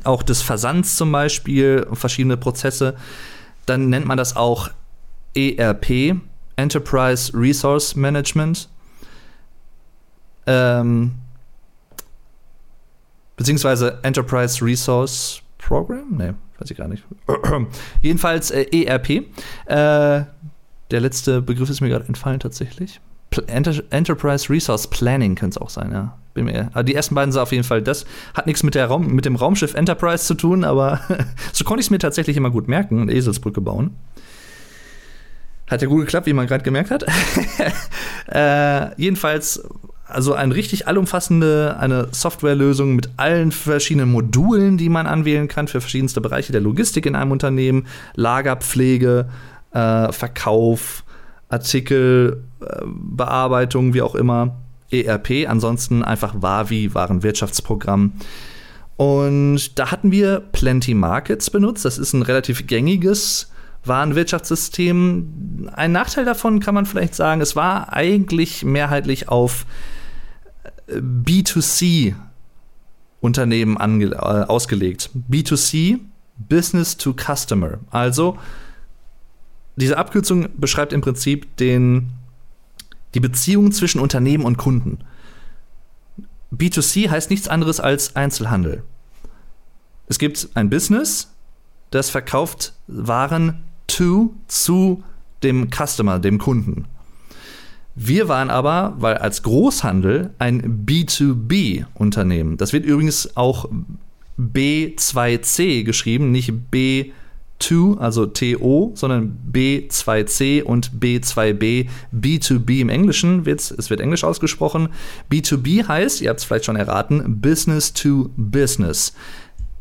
auch des Versands zum Beispiel, verschiedene Prozesse, dann nennt man das auch ERP, Enterprise Resource Management. Ähm, beziehungsweise Enterprise Resource Program? Ne, weiß ich gar nicht. Jedenfalls äh, ERP. Äh, der letzte Begriff ist mir gerade entfallen tatsächlich. Enter Enterprise Resource Planning könnte es auch sein, ja. Bin mir, also die ersten beiden sind auf jeden Fall, das hat nichts mit, der Raum, mit dem Raumschiff Enterprise zu tun, aber so konnte ich es mir tatsächlich immer gut merken und Eselsbrücke bauen. Hat ja gut geklappt, wie man gerade gemerkt hat. äh, jedenfalls, also eine richtig allumfassende, eine Softwarelösung mit allen verschiedenen Modulen, die man anwählen kann für verschiedenste Bereiche der Logistik in einem Unternehmen, Lagerpflege, äh, Verkauf, Artikelbearbeitung, äh, wie auch immer. ERP, ansonsten einfach WAVI, Warenwirtschaftsprogramm. Und da hatten wir Plenty Markets benutzt. Das ist ein relativ gängiges Warenwirtschaftssystem. Ein Nachteil davon kann man vielleicht sagen, es war eigentlich mehrheitlich auf äh, B2C Unternehmen äh, ausgelegt. B2C, Business to Customer. Also diese Abkürzung beschreibt im Prinzip den, die Beziehung zwischen Unternehmen und Kunden. B2C heißt nichts anderes als Einzelhandel. Es gibt ein Business, das verkauft Waren to, zu dem Customer, dem Kunden. Wir waren aber, weil als Großhandel ein B2B-Unternehmen. Das wird übrigens auch B2C geschrieben, nicht B2, also TO, sondern B2C und B2B. B2B im Englischen, wird, es wird Englisch ausgesprochen. B2B heißt, ihr habt es vielleicht schon erraten, Business to Business.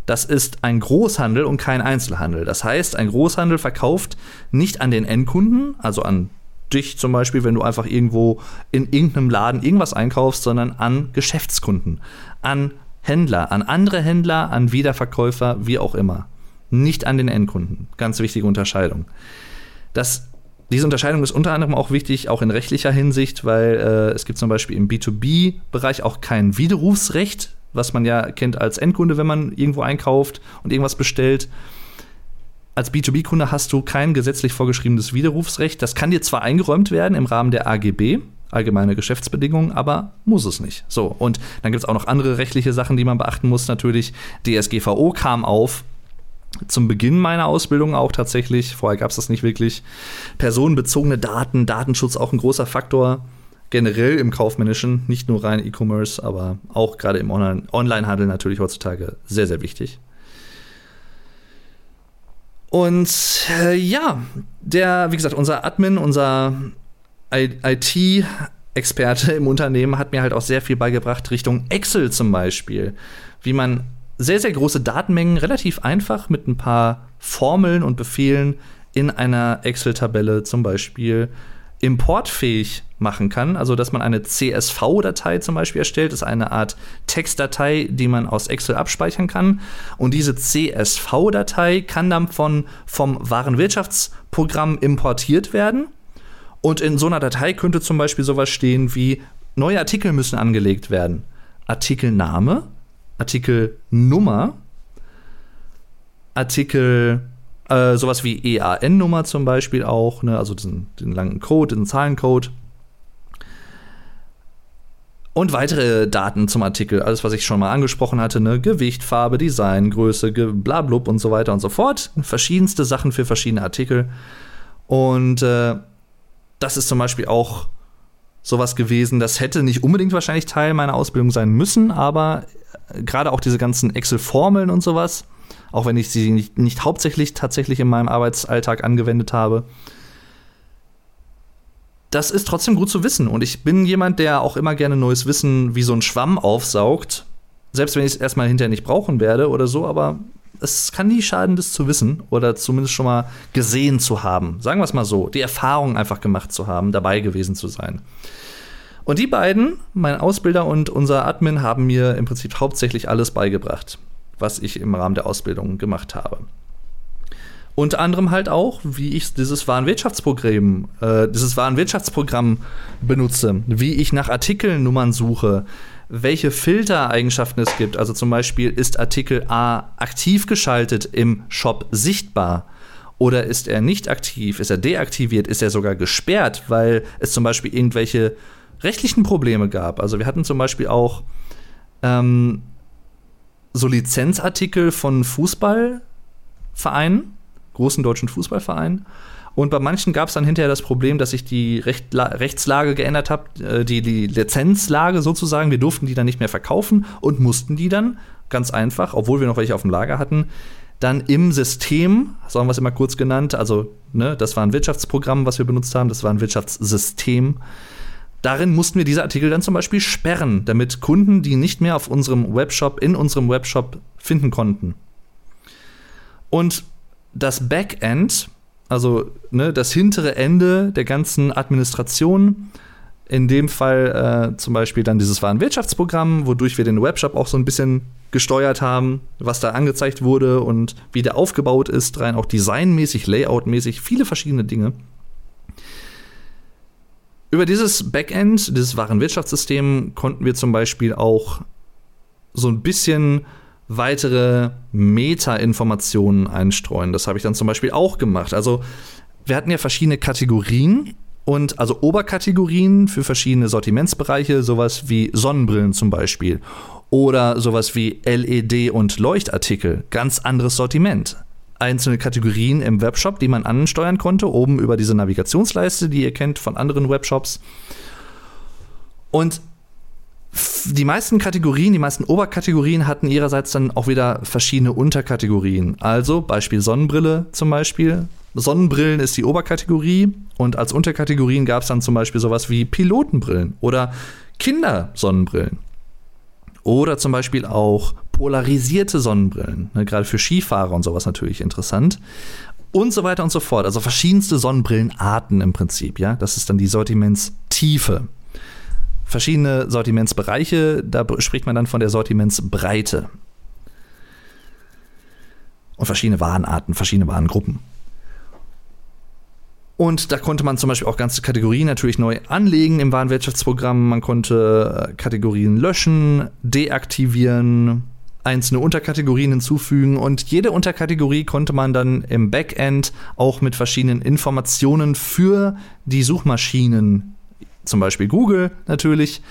Das ist ein Großhandel und kein Einzelhandel. Das heißt, ein Großhandel verkauft nicht an den Endkunden, also an dich zum Beispiel, wenn du einfach irgendwo in irgendeinem Laden irgendwas einkaufst, sondern an Geschäftskunden, an Händler, an andere Händler, an Wiederverkäufer, wie auch immer. Nicht an den Endkunden. Ganz wichtige Unterscheidung. Das, diese Unterscheidung ist unter anderem auch wichtig, auch in rechtlicher Hinsicht, weil äh, es gibt zum Beispiel im B2B-Bereich auch kein Widerrufsrecht, was man ja kennt als Endkunde, wenn man irgendwo einkauft und irgendwas bestellt als B2B-Kunde hast du kein gesetzlich vorgeschriebenes Widerrufsrecht. Das kann dir zwar eingeräumt werden im Rahmen der AGB, allgemeine Geschäftsbedingungen, aber muss es nicht. So, und dann gibt es auch noch andere rechtliche Sachen, die man beachten muss. Natürlich, DSGVO kam auf. Zum Beginn meiner Ausbildung auch tatsächlich. Vorher gab es das nicht wirklich. Personenbezogene Daten, Datenschutz auch ein großer Faktor. Generell im Kaufmännischen, nicht nur rein E-Commerce, aber auch gerade im Online-Handel natürlich heutzutage sehr, sehr wichtig. Und äh, ja, der, wie gesagt, unser Admin, unser IT-Experte im Unternehmen hat mir halt auch sehr viel beigebracht Richtung Excel zum Beispiel, wie man sehr, sehr große Datenmengen relativ einfach mit ein paar Formeln und Befehlen in einer Excel-Tabelle zum Beispiel importfähig machen kann. Also, dass man eine CSV-Datei zum Beispiel erstellt, ist eine Art Textdatei, die man aus Excel abspeichern kann. Und diese CSV-Datei kann dann von, vom Warenwirtschaftsprogramm importiert werden. Und in so einer Datei könnte zum Beispiel sowas stehen wie: neue Artikel müssen angelegt werden. Artikelname, Artikelnummer, Artikel äh, sowas wie EAN-Nummer zum Beispiel auch, ne? also diesen, den langen Code, den Zahlencode. Und weitere Daten zum Artikel, alles, was ich schon mal angesprochen hatte, ne? Gewicht, Farbe, Design, Größe, blablub und so weiter und so fort. Verschiedenste Sachen für verschiedene Artikel. Und äh, das ist zum Beispiel auch sowas gewesen, das hätte nicht unbedingt wahrscheinlich Teil meiner Ausbildung sein müssen, aber äh, gerade auch diese ganzen Excel-Formeln und sowas, auch wenn ich sie nicht, nicht hauptsächlich tatsächlich in meinem Arbeitsalltag angewendet habe. Das ist trotzdem gut zu wissen. Und ich bin jemand, der auch immer gerne neues Wissen wie so ein Schwamm aufsaugt. Selbst wenn ich es erstmal hinterher nicht brauchen werde oder so, aber es kann nie schaden, das zu wissen oder zumindest schon mal gesehen zu haben. Sagen wir es mal so, die Erfahrung einfach gemacht zu haben, dabei gewesen zu sein. Und die beiden, mein Ausbilder und unser Admin, haben mir im Prinzip hauptsächlich alles beigebracht was ich im Rahmen der Ausbildung gemacht habe. Unter anderem halt auch, wie ich dieses Warenwirtschaftsprogramm, äh, dieses Warenwirtschaftsprogramm benutze, wie ich nach Artikelnummern suche, welche Filtereigenschaften es gibt. Also zum Beispiel ist Artikel A aktiv geschaltet im Shop sichtbar oder ist er nicht aktiv, ist er deaktiviert, ist er sogar gesperrt, weil es zum Beispiel irgendwelche rechtlichen Probleme gab. Also wir hatten zum Beispiel auch ähm, so Lizenzartikel von Fußballvereinen, großen deutschen Fußballvereinen. Und bei manchen gab es dann hinterher das Problem, dass sich die Rechtla Rechtslage geändert hat, äh, die, die Lizenzlage sozusagen. Wir durften die dann nicht mehr verkaufen und mussten die dann ganz einfach, obwohl wir noch welche auf dem Lager hatten, dann im System, so haben wir es immer kurz genannt, also ne, das war ein Wirtschaftsprogramm, was wir benutzt haben, das war ein Wirtschaftssystem, Darin mussten wir diese Artikel dann zum Beispiel sperren, damit Kunden die nicht mehr auf unserem Webshop, in unserem Webshop finden konnten. Und das Backend, also ne, das hintere Ende der ganzen Administration, in dem Fall äh, zum Beispiel dann dieses Warenwirtschaftsprogramm, wodurch wir den Webshop auch so ein bisschen gesteuert haben, was da angezeigt wurde und wie der aufgebaut ist, rein auch designmäßig, layoutmäßig, viele verschiedene Dinge. Über dieses Backend, dieses Warenwirtschaftssystem, konnten wir zum Beispiel auch so ein bisschen weitere Meta-Informationen einstreuen. Das habe ich dann zum Beispiel auch gemacht. Also wir hatten ja verschiedene Kategorien und also Oberkategorien für verschiedene Sortimentsbereiche, sowas wie Sonnenbrillen zum Beispiel oder sowas wie LED und Leuchtartikel, ganz anderes Sortiment. Einzelne Kategorien im Webshop, die man ansteuern konnte, oben über diese Navigationsleiste, die ihr kennt von anderen Webshops. Und die meisten Kategorien, die meisten Oberkategorien hatten ihrerseits dann auch wieder verschiedene Unterkategorien. Also Beispiel Sonnenbrille zum Beispiel. Sonnenbrillen ist die Oberkategorie und als Unterkategorien gab es dann zum Beispiel sowas wie Pilotenbrillen oder Kindersonnenbrillen. Oder zum Beispiel auch polarisierte Sonnenbrillen, ne, gerade für Skifahrer und sowas natürlich interessant. Und so weiter und so fort. Also verschiedenste Sonnenbrillenarten im Prinzip, ja. Das ist dann die Sortimentstiefe. Verschiedene Sortimentsbereiche, da spricht man dann von der Sortimentsbreite. Und verschiedene Warenarten, verschiedene Warengruppen. Und da konnte man zum Beispiel auch ganze Kategorien natürlich neu anlegen im Warenwirtschaftsprogramm. Man konnte äh, Kategorien löschen, deaktivieren, einzelne Unterkategorien hinzufügen und jede Unterkategorie konnte man dann im Backend auch mit verschiedenen Informationen für die Suchmaschinen, zum Beispiel Google natürlich,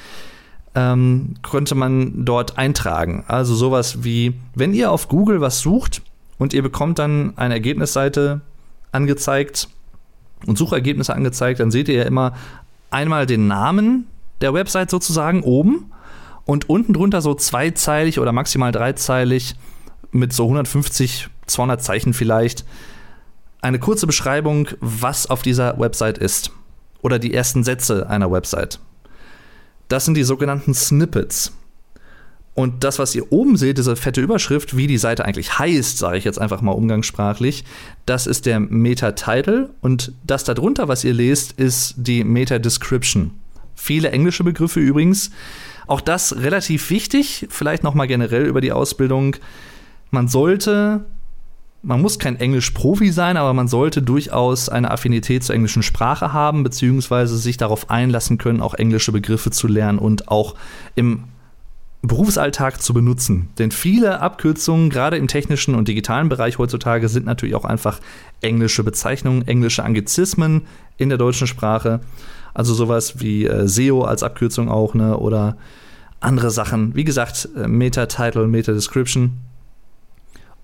ähm, konnte man dort eintragen. Also sowas wie, wenn ihr auf Google was sucht und ihr bekommt dann eine Ergebnisseite angezeigt und Suchergebnisse angezeigt, dann seht ihr ja immer einmal den Namen der Website sozusagen oben und unten drunter so zweizeilig oder maximal dreizeilig mit so 150, 200 Zeichen vielleicht eine kurze Beschreibung, was auf dieser Website ist. Oder die ersten Sätze einer Website. Das sind die sogenannten Snippets. Und das, was ihr oben seht, diese fette Überschrift, wie die Seite eigentlich heißt, sage ich jetzt einfach mal umgangssprachlich, das ist der Meta-Title und das darunter, was ihr lest, ist die Meta-Description. Viele englische Begriffe übrigens. Auch das relativ wichtig, vielleicht noch mal generell über die Ausbildung. Man sollte man muss kein Englisch-Profi sein, aber man sollte durchaus eine Affinität zur englischen Sprache haben, beziehungsweise sich darauf einlassen können, auch englische Begriffe zu lernen und auch im Berufsalltag zu benutzen. Denn viele Abkürzungen, gerade im technischen und digitalen Bereich heutzutage, sind natürlich auch einfach englische Bezeichnungen, englische Anglizismen in der deutschen Sprache. Also sowas wie äh, SEO als Abkürzung auch, ne? Oder andere Sachen. Wie gesagt, äh, Meta-Title, Meta-Description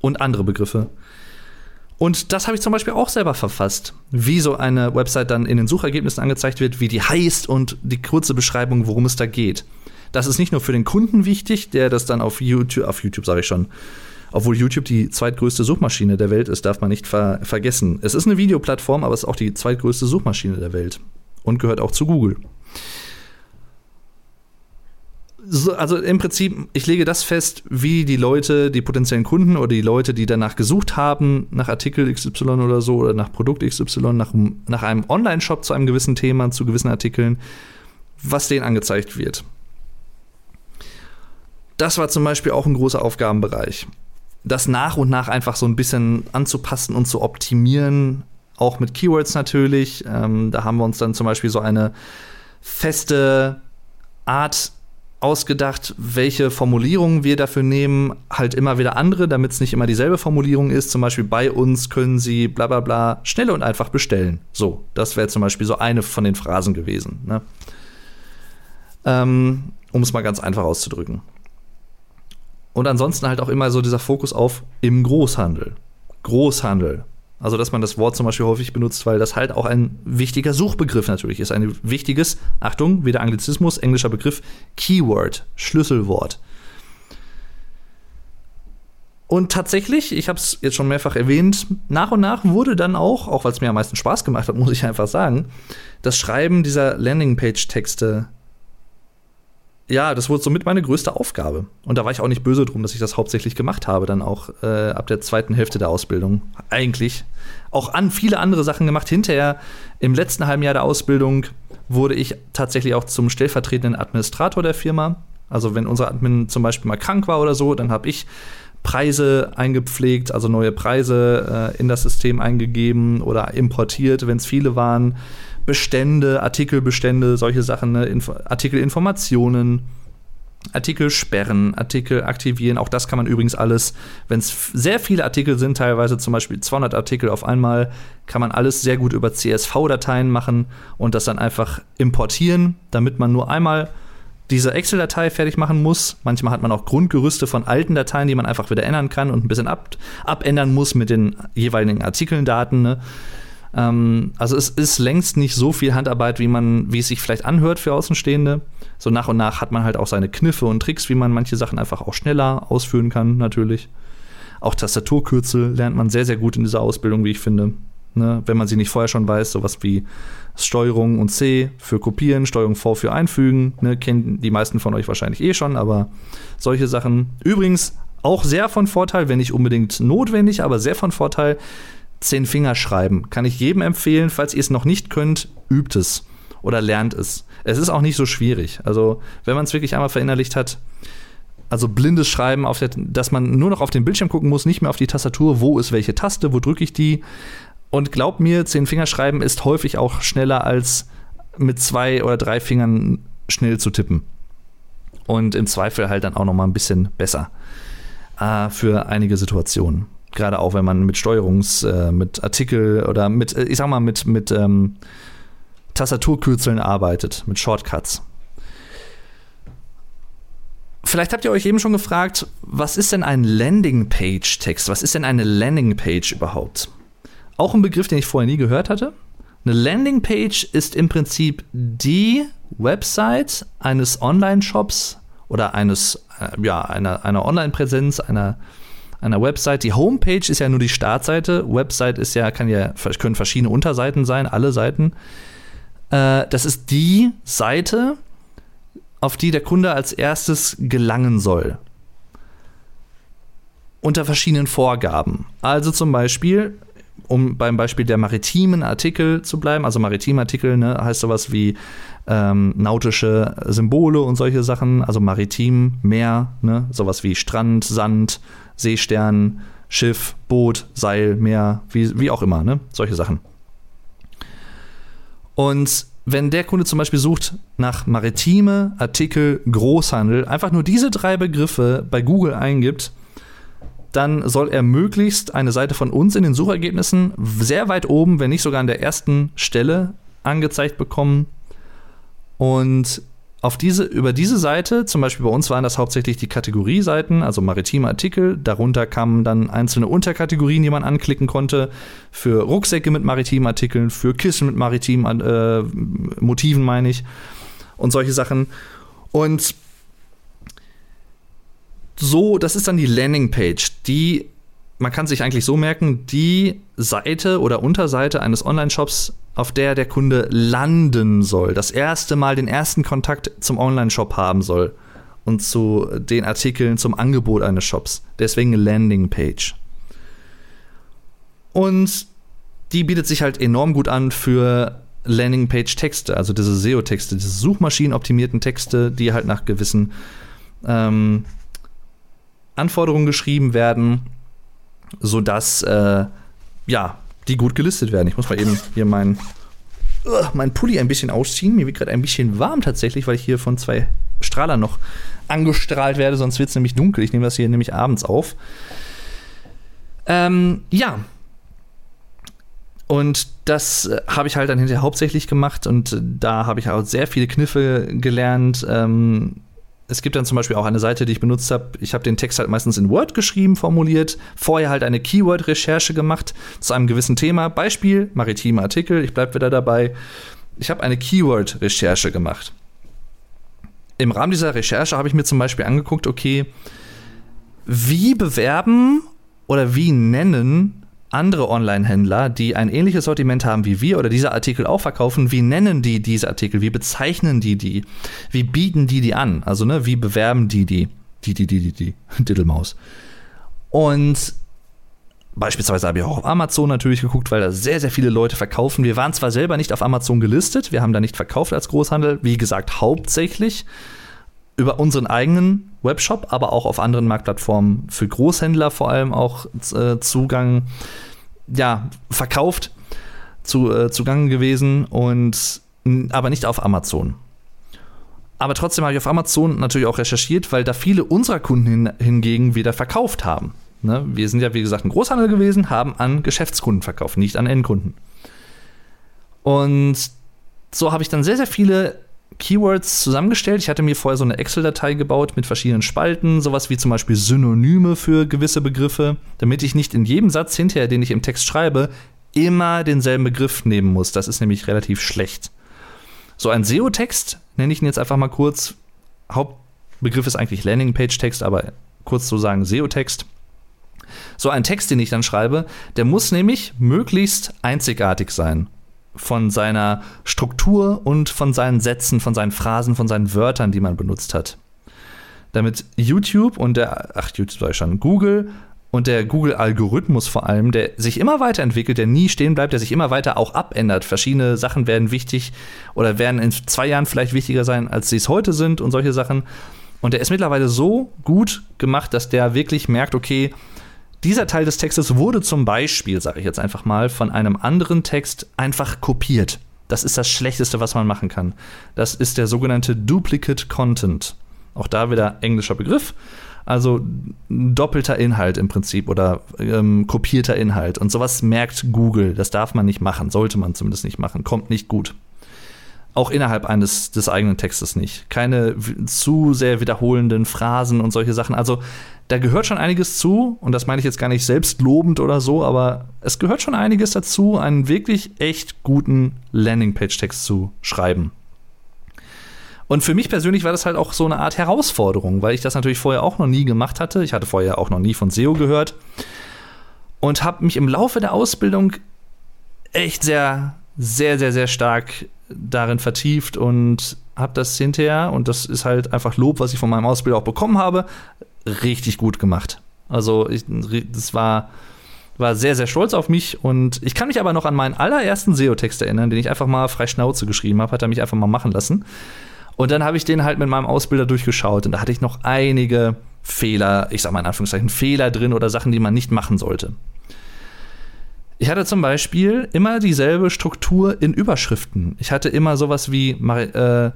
und andere Begriffe. Und das habe ich zum Beispiel auch selber verfasst, wie so eine Website dann in den Suchergebnissen angezeigt wird, wie die heißt und die kurze Beschreibung, worum es da geht. Das ist nicht nur für den Kunden wichtig, der das dann auf YouTube, auf YouTube sage ich schon, obwohl YouTube die zweitgrößte Suchmaschine der Welt ist, darf man nicht ver vergessen. Es ist eine Videoplattform, aber es ist auch die zweitgrößte Suchmaschine der Welt und gehört auch zu Google. So, also im Prinzip, ich lege das fest, wie die Leute, die potenziellen Kunden oder die Leute, die danach gesucht haben, nach Artikel XY oder so oder nach Produkt XY, nach, nach einem Online-Shop zu einem gewissen Thema, zu gewissen Artikeln, was denen angezeigt wird. Das war zum Beispiel auch ein großer Aufgabenbereich. Das nach und nach einfach so ein bisschen anzupassen und zu optimieren, auch mit Keywords natürlich. Ähm, da haben wir uns dann zum Beispiel so eine feste Art ausgedacht, welche Formulierungen wir dafür nehmen, halt immer wieder andere, damit es nicht immer dieselbe Formulierung ist. Zum Beispiel bei uns können Sie bla bla bla schnell und einfach bestellen. So, das wäre zum Beispiel so eine von den Phrasen gewesen. Ne? Ähm, um es mal ganz einfach auszudrücken. Und ansonsten halt auch immer so dieser Fokus auf im Großhandel. Großhandel. Also, dass man das Wort zum Beispiel häufig benutzt, weil das halt auch ein wichtiger Suchbegriff natürlich ist. Ein wichtiges, Achtung, wieder Anglizismus, englischer Begriff, Keyword, Schlüsselwort. Und tatsächlich, ich habe es jetzt schon mehrfach erwähnt, nach und nach wurde dann auch, auch weil es mir am meisten Spaß gemacht hat, muss ich einfach sagen, das Schreiben dieser Landingpage-Texte ja, das wurde somit meine größte Aufgabe. Und da war ich auch nicht böse drum, dass ich das hauptsächlich gemacht habe, dann auch äh, ab der zweiten Hälfte der Ausbildung. Eigentlich. Auch an viele andere Sachen gemacht. Hinterher, im letzten halben Jahr der Ausbildung, wurde ich tatsächlich auch zum stellvertretenden Administrator der Firma. Also, wenn unser Admin zum Beispiel mal krank war oder so, dann habe ich Preise eingepflegt, also neue Preise äh, in das System eingegeben oder importiert, wenn es viele waren Bestände, Artikelbestände, solche Sachen, ne? Info Artikelinformationen, Artikel sperren, Artikel aktivieren. Auch das kann man übrigens alles, wenn es sehr viele Artikel sind, teilweise zum Beispiel 200 Artikel auf einmal, kann man alles sehr gut über CSV-Dateien machen und das dann einfach importieren, damit man nur einmal diese Excel-Datei fertig machen muss. Manchmal hat man auch Grundgerüste von alten Dateien, die man einfach wieder ändern kann und ein bisschen ab, abändern muss mit den jeweiligen Artikeln, Daten. Ne? Ähm, also es ist längst nicht so viel Handarbeit, wie man, wie es sich vielleicht anhört für Außenstehende. So nach und nach hat man halt auch seine Kniffe und Tricks, wie man manche Sachen einfach auch schneller ausführen kann, natürlich. Auch Tastaturkürzel lernt man sehr, sehr gut in dieser Ausbildung, wie ich finde. Ne? Wenn man sie nicht vorher schon weiß, sowas wie Steuerung und C für Kopieren, Steuerung V für Einfügen, ne? kennen die meisten von euch wahrscheinlich eh schon, aber solche Sachen. Übrigens auch sehr von Vorteil, wenn nicht unbedingt notwendig, aber sehr von Vorteil, zehn Finger schreiben. Kann ich jedem empfehlen, falls ihr es noch nicht könnt, übt es oder lernt es. Es ist auch nicht so schwierig. Also, wenn man es wirklich einmal verinnerlicht hat, also blindes Schreiben, der, dass man nur noch auf den Bildschirm gucken muss, nicht mehr auf die Tastatur, wo ist welche Taste, wo drücke ich die. Und glaub mir, zehn Finger schreiben ist häufig auch schneller als mit zwei oder drei Fingern schnell zu tippen. Und im Zweifel halt dann auch noch mal ein bisschen besser äh, für einige Situationen. Gerade auch, wenn man mit Steuerungs-, äh, mit Artikel oder mit, äh, ich sag mal, mit, mit ähm, Tastaturkürzeln arbeitet, mit Shortcuts. Vielleicht habt ihr euch eben schon gefragt, was ist denn ein Landing-Page-Text? Was ist denn eine Landing-Page überhaupt? Auch ein Begriff, den ich vorher nie gehört hatte. Eine Landing-Page ist im Prinzip die Website eines Online-Shops oder eines, äh, ja, einer, einer Online-Präsenz, einer, einer Website. Die Homepage ist ja nur die Startseite. Website ist ja, kann ja, können verschiedene Unterseiten sein, alle Seiten. Äh, das ist die Seite, auf die der Kunde als erstes gelangen soll. Unter verschiedenen Vorgaben. Also zum Beispiel, um beim Beispiel der maritimen Artikel zu bleiben, also maritime Artikel ne, heißt sowas wie ähm, nautische Symbole und solche Sachen, also maritim, Meer, ne, sowas wie Strand, Sand, Seestern, Schiff, Boot, Seil, Meer, wie, wie auch immer, ne, solche Sachen. Und wenn der Kunde zum Beispiel sucht nach maritime Artikel Großhandel, einfach nur diese drei Begriffe bei Google eingibt, dann soll er möglichst eine Seite von uns in den Suchergebnissen sehr weit oben, wenn nicht sogar an der ersten Stelle angezeigt bekommen. Und auf diese, über diese Seite, zum Beispiel bei uns waren das hauptsächlich die Kategorieseiten, also maritime Artikel. Darunter kamen dann einzelne Unterkategorien, die man anklicken konnte. Für Rucksäcke mit maritimen Artikeln, für Kissen mit maritimen äh, Motiven, meine ich. Und solche Sachen. Und so, das ist dann die Landingpage, die man kann sich eigentlich so merken, die Seite oder Unterseite eines Online-Shops, auf der der Kunde landen soll, das erste Mal den ersten Kontakt zum Online-Shop haben soll und zu den Artikeln zum Angebot eines Shops. Deswegen Landing-Page. Und die bietet sich halt enorm gut an für Landing-Page-Texte, also diese SEO-Texte, diese suchmaschinenoptimierten Texte, die halt nach gewissen ähm, Anforderungen geschrieben werden sodass äh, ja, die gut gelistet werden. Ich muss mal eben hier meinen mein Pulli ein bisschen ausziehen. Mir wird gerade ein bisschen warm tatsächlich, weil ich hier von zwei Strahlern noch angestrahlt werde, sonst wird es nämlich dunkel. Ich nehme das hier nämlich abends auf. Ähm, ja. Und das äh, habe ich halt dann hinterher hauptsächlich gemacht und äh, da habe ich auch sehr viele Kniffe gelernt, ähm, es gibt dann zum Beispiel auch eine Seite, die ich benutzt habe. Ich habe den Text halt meistens in Word geschrieben, formuliert, vorher halt eine Keyword-Recherche gemacht zu einem gewissen Thema. Beispiel, maritime Artikel, ich bleibe wieder dabei. Ich habe eine Keyword-Recherche gemacht. Im Rahmen dieser Recherche habe ich mir zum Beispiel angeguckt, okay, wie bewerben oder wie nennen andere Online-Händler, die ein ähnliches Sortiment haben wie wir oder diese Artikel auch verkaufen, wie nennen die diese Artikel? Wie bezeichnen die die? Wie bieten die die an? Also, ne, wie bewerben die die? Die, die, die, die, die, Diddlemaus. Und Beispielsweise habe ich auch auf Amazon natürlich geguckt, weil da sehr, sehr viele Leute verkaufen. Wir waren zwar selber nicht auf Amazon gelistet, wir haben da nicht verkauft als Großhandel, wie gesagt, hauptsächlich über unseren eigenen Webshop, aber auch auf anderen Marktplattformen für Großhändler vor allem auch äh, Zugang, ja, verkauft, zu, äh, zugange gewesen und aber nicht auf Amazon. Aber trotzdem habe ich auf Amazon natürlich auch recherchiert, weil da viele unserer Kunden hin, hingegen wieder verkauft haben. Ne? Wir sind ja, wie gesagt, ein Großhandel gewesen, haben an Geschäftskunden verkauft, nicht an Endkunden. Und so habe ich dann sehr, sehr viele Keywords zusammengestellt. Ich hatte mir vorher so eine Excel-Datei gebaut mit verschiedenen Spalten, sowas wie zum Beispiel Synonyme für gewisse Begriffe, damit ich nicht in jedem Satz hinterher, den ich im Text schreibe, immer denselben Begriff nehmen muss. Das ist nämlich relativ schlecht. So ein SEO-Text, nenne ich ihn jetzt einfach mal kurz. Hauptbegriff ist eigentlich Landing-Page-Text, aber kurz zu sagen SEO-Text. So ein Text, den ich dann schreibe, der muss nämlich möglichst einzigartig sein von seiner Struktur und von seinen Sätzen, von seinen Phrasen, von seinen Wörtern, die man benutzt hat. Damit YouTube und der, ach, YouTube sag ich schon, Google und der Google-Algorithmus vor allem, der sich immer weiterentwickelt, der nie stehen bleibt, der sich immer weiter auch abändert. Verschiedene Sachen werden wichtig oder werden in zwei Jahren vielleicht wichtiger sein, als sie es heute sind und solche Sachen. Und der ist mittlerweile so gut gemacht, dass der wirklich merkt, okay, dieser Teil des Textes wurde zum Beispiel, sage ich jetzt einfach mal, von einem anderen Text einfach kopiert. Das ist das Schlechteste, was man machen kann. Das ist der sogenannte Duplicate Content. Auch da wieder englischer Begriff. Also doppelter Inhalt im Prinzip oder ähm, kopierter Inhalt. Und sowas merkt Google. Das darf man nicht machen, sollte man zumindest nicht machen. Kommt nicht gut. Auch innerhalb eines des eigenen Textes nicht. Keine zu sehr wiederholenden Phrasen und solche Sachen. Also da gehört schon einiges zu, und das meine ich jetzt gar nicht selbstlobend oder so, aber es gehört schon einiges dazu, einen wirklich echt guten Landingpage-Text zu schreiben. Und für mich persönlich war das halt auch so eine Art Herausforderung, weil ich das natürlich vorher auch noch nie gemacht hatte. Ich hatte vorher auch noch nie von SEO gehört und habe mich im Laufe der Ausbildung echt sehr, sehr, sehr, sehr stark darin vertieft und habe das hinterher, und das ist halt einfach Lob, was ich von meinem Ausbilder auch bekommen habe, richtig gut gemacht. Also ich, das war, war sehr, sehr stolz auf mich und ich kann mich aber noch an meinen allerersten SEO-Text erinnern, den ich einfach mal frei Schnauze geschrieben habe, hat er mich einfach mal machen lassen. Und dann habe ich den halt mit meinem Ausbilder durchgeschaut und da hatte ich noch einige Fehler, ich sag mal in Anführungszeichen, Fehler drin oder Sachen, die man nicht machen sollte. Ich hatte zum Beispiel immer dieselbe Struktur in Überschriften. Ich hatte immer sowas wie, äh,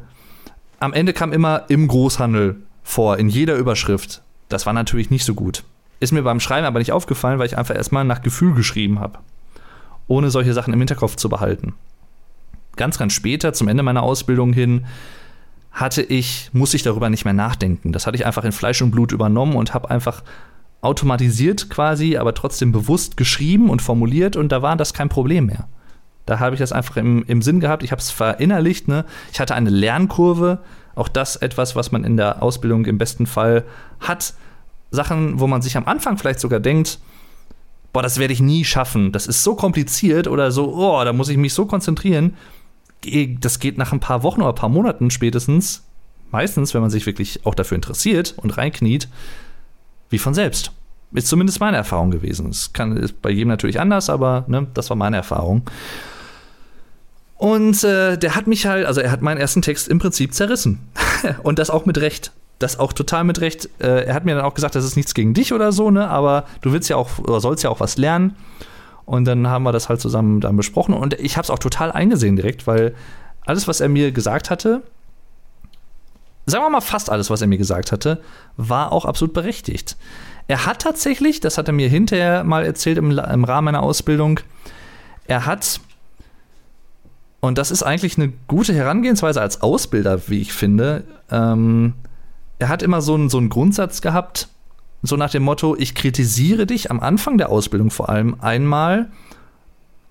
am Ende kam immer im Großhandel vor, in jeder Überschrift. Das war natürlich nicht so gut. Ist mir beim Schreiben aber nicht aufgefallen, weil ich einfach erstmal nach Gefühl geschrieben habe. Ohne solche Sachen im Hinterkopf zu behalten. Ganz, ganz später, zum Ende meiner Ausbildung hin, hatte ich, musste ich darüber nicht mehr nachdenken. Das hatte ich einfach in Fleisch und Blut übernommen und habe einfach automatisiert quasi, aber trotzdem bewusst geschrieben und formuliert und da war das kein Problem mehr. Da habe ich das einfach im, im Sinn gehabt, ich habe es verinnerlicht. Ne? Ich hatte eine Lernkurve, auch das etwas, was man in der Ausbildung im besten Fall hat. Sachen, wo man sich am Anfang vielleicht sogar denkt, boah, das werde ich nie schaffen. Das ist so kompliziert oder so, oh, da muss ich mich so konzentrieren. Das geht nach ein paar Wochen oder ein paar Monaten spätestens, meistens, wenn man sich wirklich auch dafür interessiert und reinkniet, wie von selbst. Ist zumindest meine Erfahrung gewesen. Es kann ist bei jedem natürlich anders, aber ne, das war meine Erfahrung. Und äh, der hat mich halt, also er hat meinen ersten Text im Prinzip zerrissen. und das auch mit Recht. Das auch total mit Recht. Äh, er hat mir dann auch gesagt, das ist nichts gegen dich oder so, ne? Aber du willst ja auch oder sollst ja auch was lernen. Und dann haben wir das halt zusammen dann besprochen. Und ich habe es auch total eingesehen direkt, weil alles, was er mir gesagt hatte, sagen wir mal fast alles, was er mir gesagt hatte, war auch absolut berechtigt. Er hat tatsächlich, das hat er mir hinterher mal erzählt im, im Rahmen meiner Ausbildung, er hat und das ist eigentlich eine gute Herangehensweise als Ausbilder, wie ich finde. Ähm, er hat immer so einen, so einen Grundsatz gehabt, so nach dem Motto, ich kritisiere dich am Anfang der Ausbildung vor allem einmal,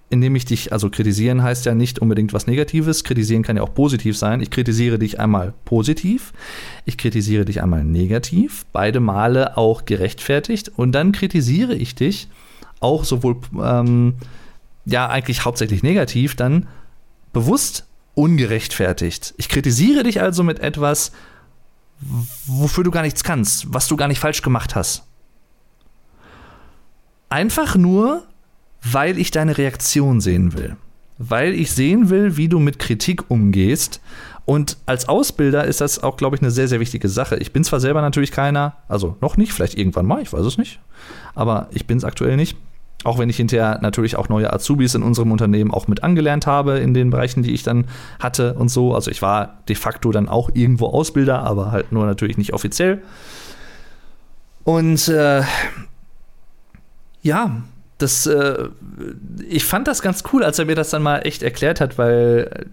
indem ich dich, also kritisieren heißt ja nicht unbedingt was Negatives, kritisieren kann ja auch positiv sein. Ich kritisiere dich einmal positiv, ich kritisiere dich einmal negativ, beide Male auch gerechtfertigt und dann kritisiere ich dich auch sowohl, ähm, ja, eigentlich hauptsächlich negativ, dann bewusst ungerechtfertigt. Ich kritisiere dich also mit etwas, wofür du gar nichts kannst, was du gar nicht falsch gemacht hast. Einfach nur, weil ich deine Reaktion sehen will. Weil ich sehen will, wie du mit Kritik umgehst. Und als Ausbilder ist das auch, glaube ich, eine sehr, sehr wichtige Sache. Ich bin zwar selber natürlich keiner, also noch nicht, vielleicht irgendwann mal, ich weiß es nicht. Aber ich bin es aktuell nicht. Auch wenn ich hinterher natürlich auch neue Azubis in unserem Unternehmen auch mit angelernt habe in den Bereichen, die ich dann hatte und so. Also ich war de facto dann auch irgendwo Ausbilder, aber halt nur natürlich nicht offiziell. Und äh, ja, das, äh, ich fand das ganz cool, als er mir das dann mal echt erklärt hat, weil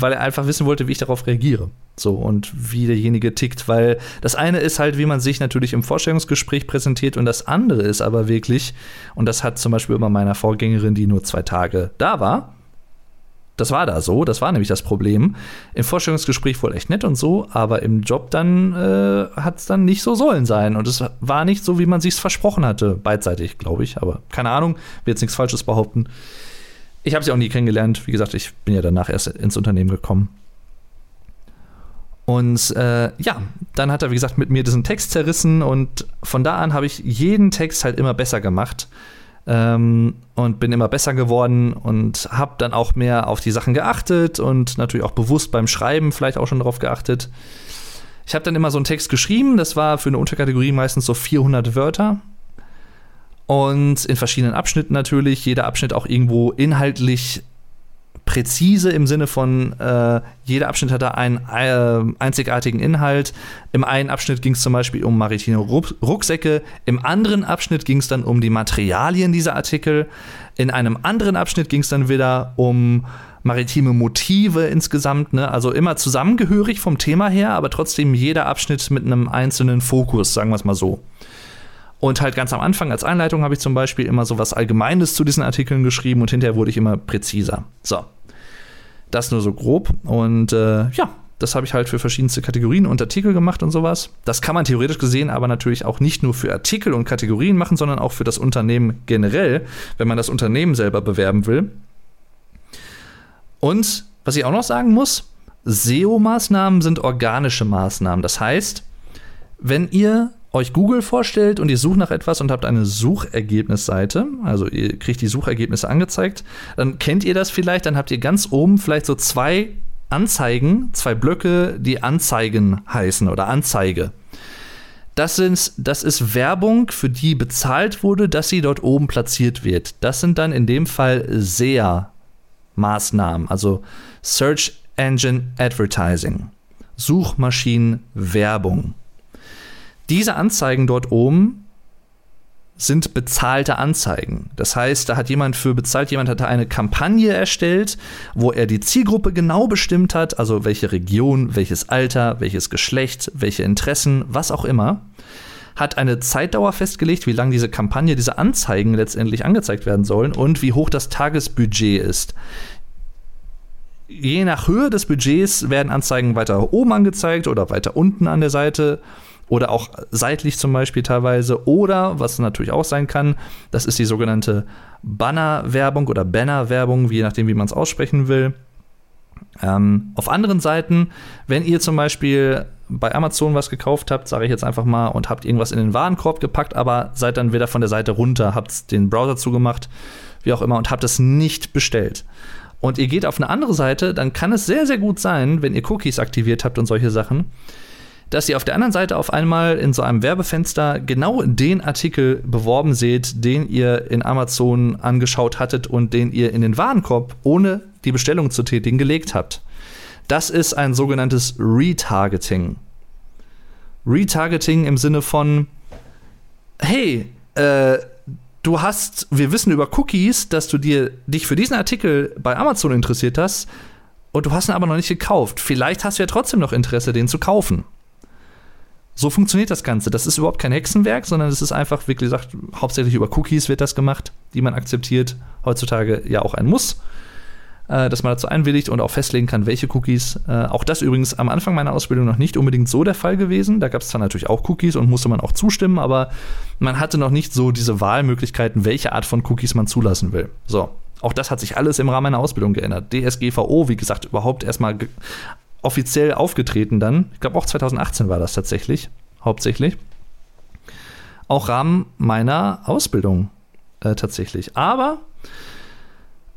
weil er einfach wissen wollte, wie ich darauf reagiere. So und wie derjenige tickt, weil das eine ist halt, wie man sich natürlich im Vorstellungsgespräch präsentiert und das andere ist aber wirklich, und das hat zum Beispiel immer meiner Vorgängerin, die nur zwei Tage da war, das war da so, das war nämlich das Problem. Im Vorstellungsgespräch wohl echt nett und so, aber im Job dann äh, hat es dann nicht so sollen sein. Und es war nicht so, wie man sich versprochen hatte. Beidseitig, glaube ich. Aber keine Ahnung, will jetzt nichts Falsches behaupten. Ich habe sie auch nie kennengelernt. Wie gesagt, ich bin ja danach erst ins Unternehmen gekommen. Und äh, ja, dann hat er, wie gesagt, mit mir diesen Text zerrissen und von da an habe ich jeden Text halt immer besser gemacht ähm, und bin immer besser geworden und habe dann auch mehr auf die Sachen geachtet und natürlich auch bewusst beim Schreiben vielleicht auch schon darauf geachtet. Ich habe dann immer so einen Text geschrieben, das war für eine Unterkategorie meistens so 400 Wörter. Und in verschiedenen Abschnitten natürlich, jeder Abschnitt auch irgendwo inhaltlich präzise im Sinne von, äh, jeder Abschnitt hatte einen äh, einzigartigen Inhalt. Im einen Abschnitt ging es zum Beispiel um maritime Rucksäcke, im anderen Abschnitt ging es dann um die Materialien dieser Artikel, in einem anderen Abschnitt ging es dann wieder um maritime Motive insgesamt, ne? also immer zusammengehörig vom Thema her, aber trotzdem jeder Abschnitt mit einem einzelnen Fokus, sagen wir es mal so. Und halt ganz am Anfang als Einleitung habe ich zum Beispiel immer so was Allgemeines zu diesen Artikeln geschrieben und hinterher wurde ich immer präziser. So. Das nur so grob. Und äh, ja, das habe ich halt für verschiedenste Kategorien und Artikel gemacht und sowas. Das kann man theoretisch gesehen aber natürlich auch nicht nur für Artikel und Kategorien machen, sondern auch für das Unternehmen generell, wenn man das Unternehmen selber bewerben will. Und was ich auch noch sagen muss, SEO-Maßnahmen sind organische Maßnahmen. Das heißt, wenn ihr euch Google vorstellt und ihr sucht nach etwas und habt eine Suchergebnisseite, also ihr kriegt die Suchergebnisse angezeigt, dann kennt ihr das vielleicht, dann habt ihr ganz oben vielleicht so zwei Anzeigen, zwei Blöcke, die Anzeigen heißen oder Anzeige. Das, sind, das ist Werbung, für die bezahlt wurde, dass sie dort oben platziert wird. Das sind dann in dem Fall SEA-Maßnahmen, also Search Engine Advertising, Suchmaschinenwerbung. Diese Anzeigen dort oben sind bezahlte Anzeigen. Das heißt, da hat jemand für bezahlt, jemand hat eine Kampagne erstellt, wo er die Zielgruppe genau bestimmt hat, also welche Region, welches Alter, welches Geschlecht, welche Interessen, was auch immer, hat eine Zeitdauer festgelegt, wie lange diese Kampagne, diese Anzeigen letztendlich angezeigt werden sollen und wie hoch das Tagesbudget ist. Je nach Höhe des Budgets werden Anzeigen weiter oben angezeigt oder weiter unten an der Seite oder auch seitlich zum Beispiel teilweise. Oder, was natürlich auch sein kann, das ist die sogenannte Banner-Werbung oder Banner-Werbung, je nachdem, wie man es aussprechen will. Ähm, auf anderen Seiten, wenn ihr zum Beispiel bei Amazon was gekauft habt, sage ich jetzt einfach mal, und habt irgendwas in den Warenkorb gepackt, aber seid dann wieder von der Seite runter, habt den Browser zugemacht, wie auch immer, und habt es nicht bestellt. Und ihr geht auf eine andere Seite, dann kann es sehr, sehr gut sein, wenn ihr Cookies aktiviert habt und solche Sachen, dass ihr auf der anderen Seite auf einmal in so einem Werbefenster genau den Artikel beworben seht, den ihr in Amazon angeschaut hattet und den ihr in den Warenkorb ohne die Bestellung zu tätigen gelegt habt. Das ist ein sogenanntes Retargeting. Retargeting im Sinne von, hey, äh, du hast, wir wissen über Cookies, dass du dir dich für diesen Artikel bei Amazon interessiert hast und du hast ihn aber noch nicht gekauft. Vielleicht hast du ja trotzdem noch Interesse, den zu kaufen. So funktioniert das Ganze. Das ist überhaupt kein Hexenwerk, sondern es ist einfach, wie gesagt, hauptsächlich über Cookies wird das gemacht, die man akzeptiert. Heutzutage ja auch ein Muss, äh, dass man dazu einwilligt und auch festlegen kann, welche Cookies. Äh, auch das übrigens am Anfang meiner Ausbildung noch nicht unbedingt so der Fall gewesen. Da gab es zwar natürlich auch Cookies und musste man auch zustimmen, aber man hatte noch nicht so diese Wahlmöglichkeiten, welche Art von Cookies man zulassen will. So. Auch das hat sich alles im Rahmen meiner Ausbildung geändert. DSGVO, wie gesagt, überhaupt erstmal offiziell aufgetreten dann. Ich glaube auch 2018 war das tatsächlich, hauptsächlich. Auch Rahmen meiner Ausbildung äh, tatsächlich. Aber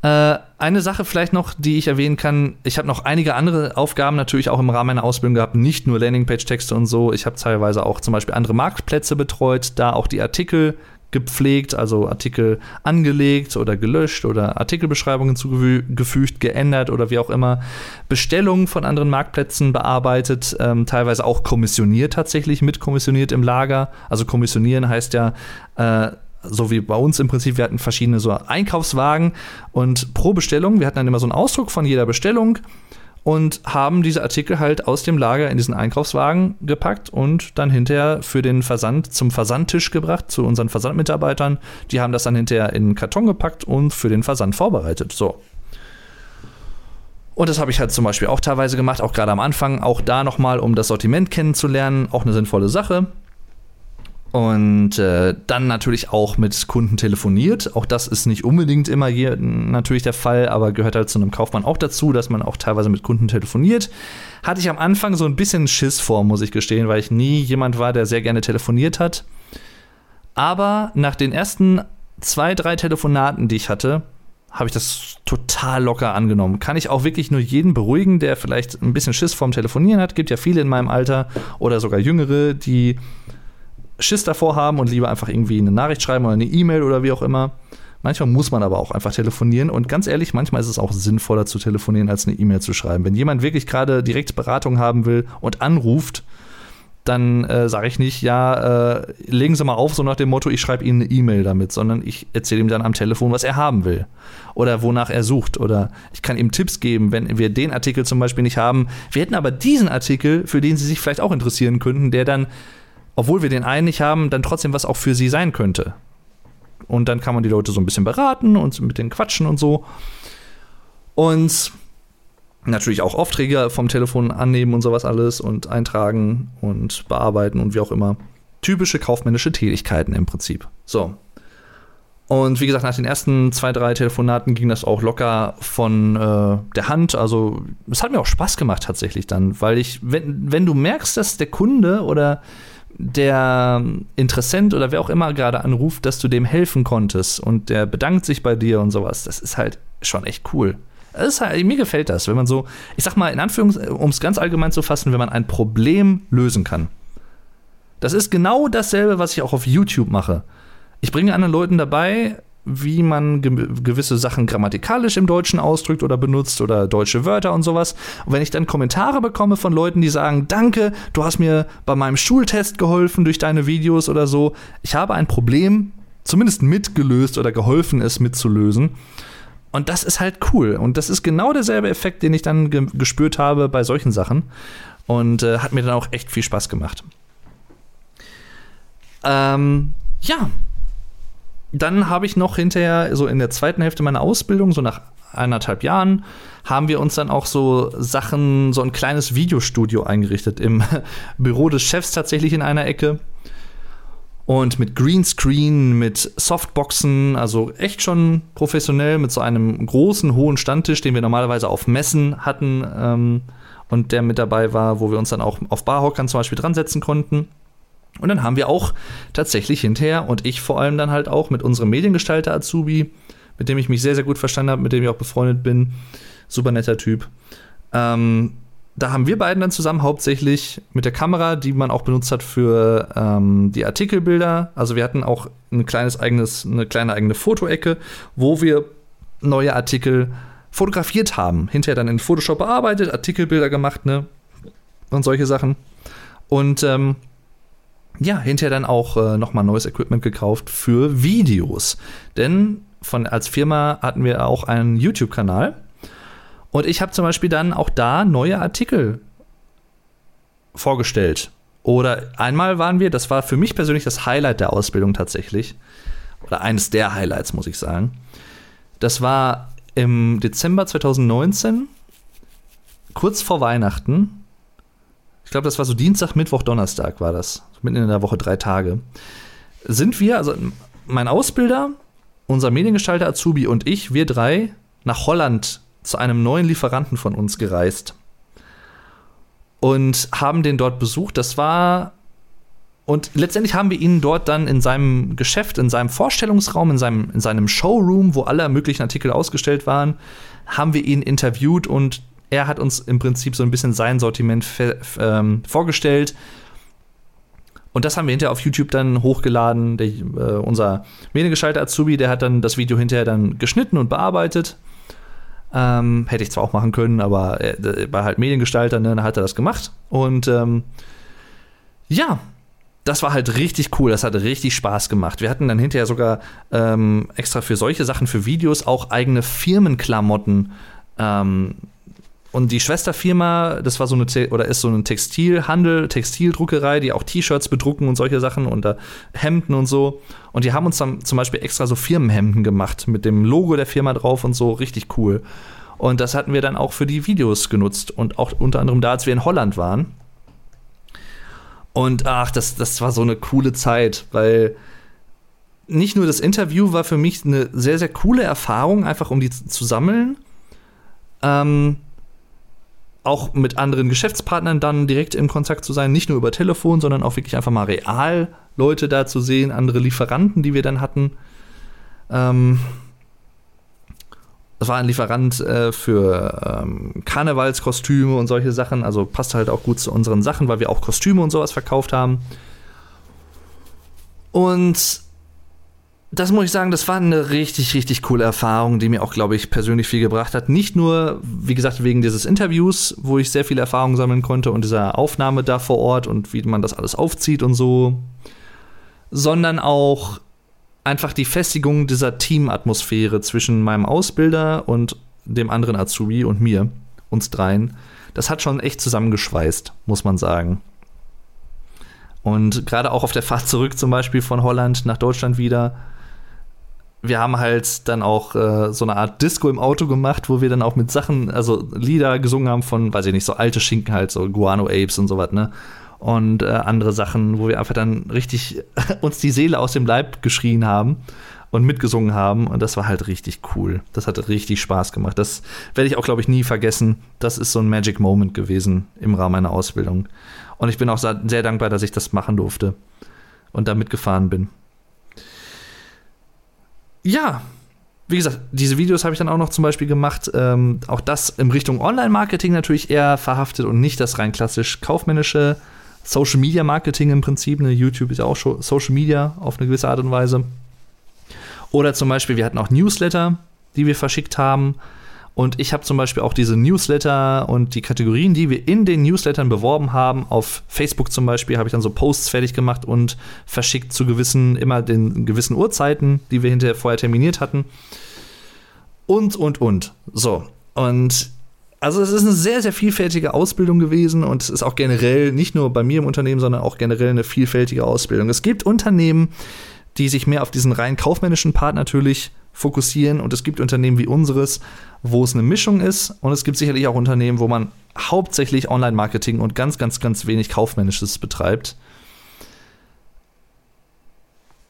äh, eine Sache vielleicht noch, die ich erwähnen kann. Ich habe noch einige andere Aufgaben natürlich auch im Rahmen meiner Ausbildung gehabt, nicht nur Landingpage-Texte und so. Ich habe teilweise auch zum Beispiel andere Marktplätze betreut, da auch die Artikel gepflegt, also Artikel angelegt oder gelöscht oder Artikelbeschreibungen zugefügt, geändert oder wie auch immer, Bestellungen von anderen Marktplätzen bearbeitet, ähm, teilweise auch kommissioniert tatsächlich, mitkommissioniert im Lager. Also kommissionieren heißt ja, äh, so wie bei uns im Prinzip, wir hatten verschiedene so Einkaufswagen und pro Bestellung, wir hatten dann immer so einen Ausdruck von jeder Bestellung und haben diese Artikel halt aus dem Lager in diesen Einkaufswagen gepackt und dann hinterher für den Versand zum Versandtisch gebracht, zu unseren Versandmitarbeitern. Die haben das dann hinterher in einen Karton gepackt und für den Versand vorbereitet. So. Und das habe ich halt zum Beispiel auch teilweise gemacht, auch gerade am Anfang, auch da nochmal, um das Sortiment kennenzulernen, auch eine sinnvolle Sache. Und äh, dann natürlich auch mit Kunden telefoniert. Auch das ist nicht unbedingt immer hier natürlich der Fall, aber gehört halt zu einem Kaufmann auch dazu, dass man auch teilweise mit Kunden telefoniert. Hatte ich am Anfang so ein bisschen Schiss vor, muss ich gestehen, weil ich nie jemand war, der sehr gerne telefoniert hat. Aber nach den ersten zwei, drei Telefonaten, die ich hatte, habe ich das total locker angenommen. Kann ich auch wirklich nur jeden beruhigen, der vielleicht ein bisschen Schiss vorm Telefonieren hat. Gibt ja viele in meinem Alter oder sogar Jüngere, die Schiss davor haben und lieber einfach irgendwie eine Nachricht schreiben oder eine E-Mail oder wie auch immer. Manchmal muss man aber auch einfach telefonieren und ganz ehrlich, manchmal ist es auch sinnvoller zu telefonieren, als eine E-Mail zu schreiben. Wenn jemand wirklich gerade direkt Beratung haben will und anruft, dann äh, sage ich nicht, ja, äh, legen Sie mal auf, so nach dem Motto, ich schreibe Ihnen eine E-Mail damit, sondern ich erzähle ihm dann am Telefon, was er haben will oder wonach er sucht oder ich kann ihm Tipps geben, wenn wir den Artikel zum Beispiel nicht haben. Wir hätten aber diesen Artikel, für den Sie sich vielleicht auch interessieren könnten, der dann obwohl wir den einen nicht haben, dann trotzdem was auch für sie sein könnte. Und dann kann man die Leute so ein bisschen beraten und mit denen quatschen und so. Und natürlich auch Aufträge vom Telefon annehmen und sowas alles und eintragen und bearbeiten und wie auch immer. Typische kaufmännische Tätigkeiten im Prinzip. So. Und wie gesagt, nach den ersten zwei, drei Telefonaten ging das auch locker von äh, der Hand. Also, es hat mir auch Spaß gemacht tatsächlich dann, weil ich, wenn, wenn du merkst, dass der Kunde oder der Interessent oder wer auch immer gerade anruft, dass du dem helfen konntest und der bedankt sich bei dir und sowas. Das ist halt schon echt cool. Halt, mir gefällt das, wenn man so, ich sag mal in Anführungszeichen, um es ganz allgemein zu fassen, wenn man ein Problem lösen kann. Das ist genau dasselbe, was ich auch auf YouTube mache. Ich bringe anderen Leuten dabei, wie man ge gewisse Sachen grammatikalisch im Deutschen ausdrückt oder benutzt oder deutsche Wörter und sowas. Und wenn ich dann Kommentare bekomme von Leuten, die sagen, danke, du hast mir bei meinem Schultest geholfen durch deine Videos oder so, ich habe ein Problem zumindest mitgelöst oder geholfen, es mitzulösen. Und das ist halt cool. Und das ist genau derselbe Effekt, den ich dann ge gespürt habe bei solchen Sachen. Und äh, hat mir dann auch echt viel Spaß gemacht. Ähm, ja, dann habe ich noch hinterher, so in der zweiten Hälfte meiner Ausbildung, so nach eineinhalb Jahren, haben wir uns dann auch so Sachen, so ein kleines Videostudio eingerichtet im Büro des Chefs tatsächlich in einer Ecke. Und mit Greenscreen, mit Softboxen, also echt schon professionell, mit so einem großen, hohen Standtisch, den wir normalerweise auf Messen hatten ähm, und der mit dabei war, wo wir uns dann auch auf Barhockern zum Beispiel dran setzen konnten. Und dann haben wir auch tatsächlich hinterher und ich vor allem dann halt auch mit unserem Mediengestalter Azubi, mit dem ich mich sehr, sehr gut verstanden habe, mit dem ich auch befreundet bin, super netter Typ. Ähm, da haben wir beiden dann zusammen hauptsächlich mit der Kamera, die man auch benutzt hat für ähm, die Artikelbilder. Also wir hatten auch ein kleines eigenes, eine kleine eigene Fotoecke, wo wir neue Artikel fotografiert haben. Hinterher dann in Photoshop bearbeitet, Artikelbilder gemacht, ne? Und solche Sachen. Und ähm, ja, hinterher dann auch äh, nochmal neues Equipment gekauft für Videos. Denn von, als Firma hatten wir auch einen YouTube-Kanal. Und ich habe zum Beispiel dann auch da neue Artikel vorgestellt. Oder einmal waren wir, das war für mich persönlich das Highlight der Ausbildung tatsächlich. Oder eines der Highlights, muss ich sagen. Das war im Dezember 2019, kurz vor Weihnachten. Ich glaube, das war so Dienstag, Mittwoch, Donnerstag war das mitten in der Woche drei Tage, sind wir, also mein Ausbilder, unser Mediengestalter Azubi und ich, wir drei, nach Holland zu einem neuen Lieferanten von uns gereist und haben den dort besucht. Das war und letztendlich haben wir ihn dort dann in seinem Geschäft, in seinem Vorstellungsraum, in seinem, in seinem Showroom, wo alle möglichen Artikel ausgestellt waren, haben wir ihn interviewt und er hat uns im Prinzip so ein bisschen sein Sortiment ähm, vorgestellt und das haben wir hinterher auf YouTube dann hochgeladen. Der, äh, unser Mediengeschalter Azubi, der hat dann das Video hinterher dann geschnitten und bearbeitet. Ähm, hätte ich zwar auch machen können, aber er war halt Mediengestalter, ne, dann hat er das gemacht. Und ähm, ja, das war halt richtig cool, das hat richtig Spaß gemacht. Wir hatten dann hinterher sogar ähm, extra für solche Sachen, für Videos, auch eigene Firmenklamotten ähm, und die Schwesterfirma, das war so eine oder ist so ein Textilhandel, Textildruckerei, die auch T-Shirts bedrucken und solche Sachen und äh, Hemden und so. Und die haben uns dann zum Beispiel extra so Firmenhemden gemacht mit dem Logo der Firma drauf und so, richtig cool. Und das hatten wir dann auch für die Videos genutzt und auch unter anderem da, als wir in Holland waren. Und ach, das, das war so eine coole Zeit, weil nicht nur das Interview war für mich eine sehr, sehr coole Erfahrung, einfach um die zu sammeln. Ähm, auch mit anderen Geschäftspartnern dann direkt in Kontakt zu sein, nicht nur über Telefon, sondern auch wirklich einfach mal real Leute da zu sehen, andere Lieferanten, die wir dann hatten. Ähm, das war ein Lieferant äh, für ähm, Karnevalskostüme und solche Sachen, also passt halt auch gut zu unseren Sachen, weil wir auch Kostüme und sowas verkauft haben. Und das muss ich sagen, das war eine richtig, richtig coole Erfahrung, die mir auch, glaube ich, persönlich viel gebracht hat. Nicht nur, wie gesagt, wegen dieses Interviews, wo ich sehr viele Erfahrungen sammeln konnte und dieser Aufnahme da vor Ort und wie man das alles aufzieht und so, sondern auch einfach die Festigung dieser Teamatmosphäre zwischen meinem Ausbilder und dem anderen Azubi und mir, uns dreien. Das hat schon echt zusammengeschweißt, muss man sagen. Und gerade auch auf der Fahrt zurück zum Beispiel von Holland nach Deutschland wieder, wir haben halt dann auch äh, so eine Art Disco im Auto gemacht, wo wir dann auch mit Sachen, also Lieder gesungen haben von, weiß ich nicht, so alte Schinken halt, so Guano Apes und sowas, ne? Und äh, andere Sachen, wo wir einfach dann richtig uns die Seele aus dem Leib geschrien haben und mitgesungen haben. Und das war halt richtig cool. Das hat richtig Spaß gemacht. Das werde ich auch, glaube ich, nie vergessen. Das ist so ein Magic Moment gewesen im Rahmen meiner Ausbildung. Und ich bin auch sehr dankbar, dass ich das machen durfte und da mitgefahren bin ja, wie gesagt, diese Videos habe ich dann auch noch zum Beispiel gemacht. Ähm, auch das in Richtung Online-Marketing natürlich eher verhaftet und nicht das rein klassisch kaufmännische Social Media Marketing im Prinzip. Ne? YouTube ist ja auch Social Media auf eine gewisse Art und Weise. Oder zum Beispiel, wir hatten auch Newsletter, die wir verschickt haben. Und ich habe zum Beispiel auch diese Newsletter und die Kategorien, die wir in den Newslettern beworben haben, auf Facebook zum Beispiel, habe ich dann so Posts fertig gemacht und verschickt zu gewissen, immer den gewissen Uhrzeiten, die wir hinterher vorher terminiert hatten. Und, und, und. So. Und also es ist eine sehr, sehr vielfältige Ausbildung gewesen und es ist auch generell, nicht nur bei mir im Unternehmen, sondern auch generell eine vielfältige Ausbildung. Es gibt Unternehmen, die sich mehr auf diesen rein kaufmännischen Part natürlich fokussieren und es gibt Unternehmen wie unseres, wo es eine Mischung ist und es gibt sicherlich auch Unternehmen, wo man hauptsächlich Online-Marketing und ganz, ganz, ganz wenig Kaufmännisches betreibt.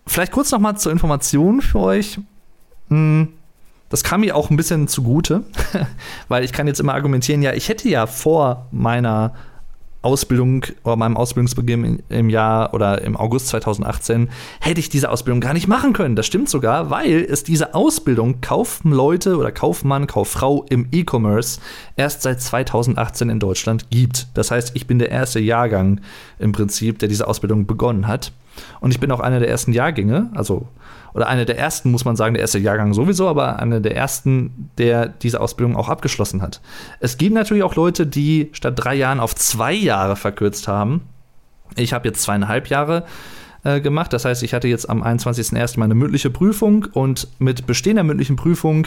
Vielleicht kurz noch mal zur Information für euch. Hm, das kam mir auch ein bisschen zugute, weil ich kann jetzt immer argumentieren, ja, ich hätte ja vor meiner Ausbildung oder meinem Ausbildungsbeginn im Jahr oder im August 2018 hätte ich diese Ausbildung gar nicht machen können. Das stimmt sogar, weil es diese Ausbildung Kaufleute oder Kaufmann, Kauffrau im E-Commerce erst seit 2018 in Deutschland gibt. Das heißt, ich bin der erste Jahrgang im Prinzip, der diese Ausbildung begonnen hat. Und ich bin auch einer der ersten Jahrgänge, also oder einer der ersten, muss man sagen, der erste Jahrgang sowieso, aber einer der ersten, der diese Ausbildung auch abgeschlossen hat. Es gibt natürlich auch Leute, die statt drei Jahren auf zwei Jahre verkürzt haben. Ich habe jetzt zweieinhalb Jahre äh, gemacht. Das heißt, ich hatte jetzt am 21.01. meine mündliche Prüfung und mit bestehender mündlichen Prüfung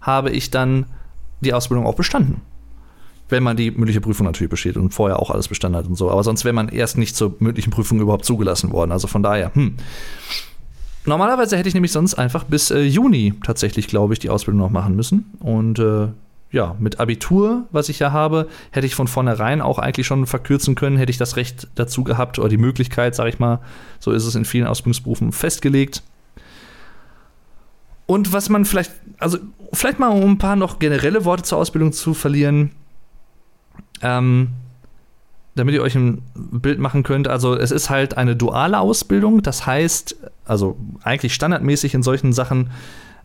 habe ich dann die Ausbildung auch bestanden. Wenn man die mündliche Prüfung natürlich besteht und vorher auch alles bestanden hat und so. Aber sonst wäre man erst nicht zur mündlichen Prüfung überhaupt zugelassen worden. Also von daher, hm. Normalerweise hätte ich nämlich sonst einfach bis äh, Juni tatsächlich, glaube ich, die Ausbildung noch machen müssen. Und äh, ja, mit Abitur, was ich ja habe, hätte ich von vornherein auch eigentlich schon verkürzen können, hätte ich das Recht dazu gehabt oder die Möglichkeit, sage ich mal, so ist es in vielen Ausbildungsberufen festgelegt. Und was man vielleicht, also vielleicht mal um ein paar noch generelle Worte zur Ausbildung zu verlieren. Ähm, damit ihr euch ein Bild machen könnt, also es ist halt eine duale Ausbildung, das heißt, also eigentlich standardmäßig in solchen Sachen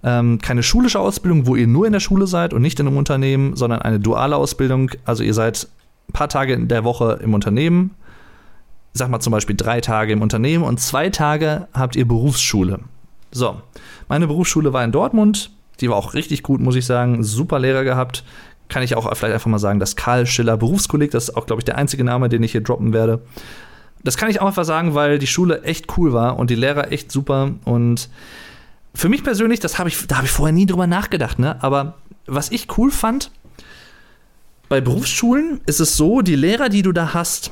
ähm, keine schulische Ausbildung, wo ihr nur in der Schule seid und nicht in einem Unternehmen, sondern eine duale Ausbildung, also ihr seid ein paar Tage in der Woche im Unternehmen, sag mal zum Beispiel drei Tage im Unternehmen und zwei Tage habt ihr Berufsschule. So, meine Berufsschule war in Dortmund, die war auch richtig gut, muss ich sagen, super Lehrer gehabt, kann ich auch vielleicht einfach mal sagen, das Karl Schiller Berufskolleg, das ist auch, glaube ich, der einzige Name, den ich hier droppen werde. Das kann ich auch einfach sagen, weil die Schule echt cool war und die Lehrer echt super. Und für mich persönlich, das habe ich, da habe ich vorher nie drüber nachgedacht, ne? Aber was ich cool fand, bei Berufsschulen ist es so, die Lehrer, die du da hast,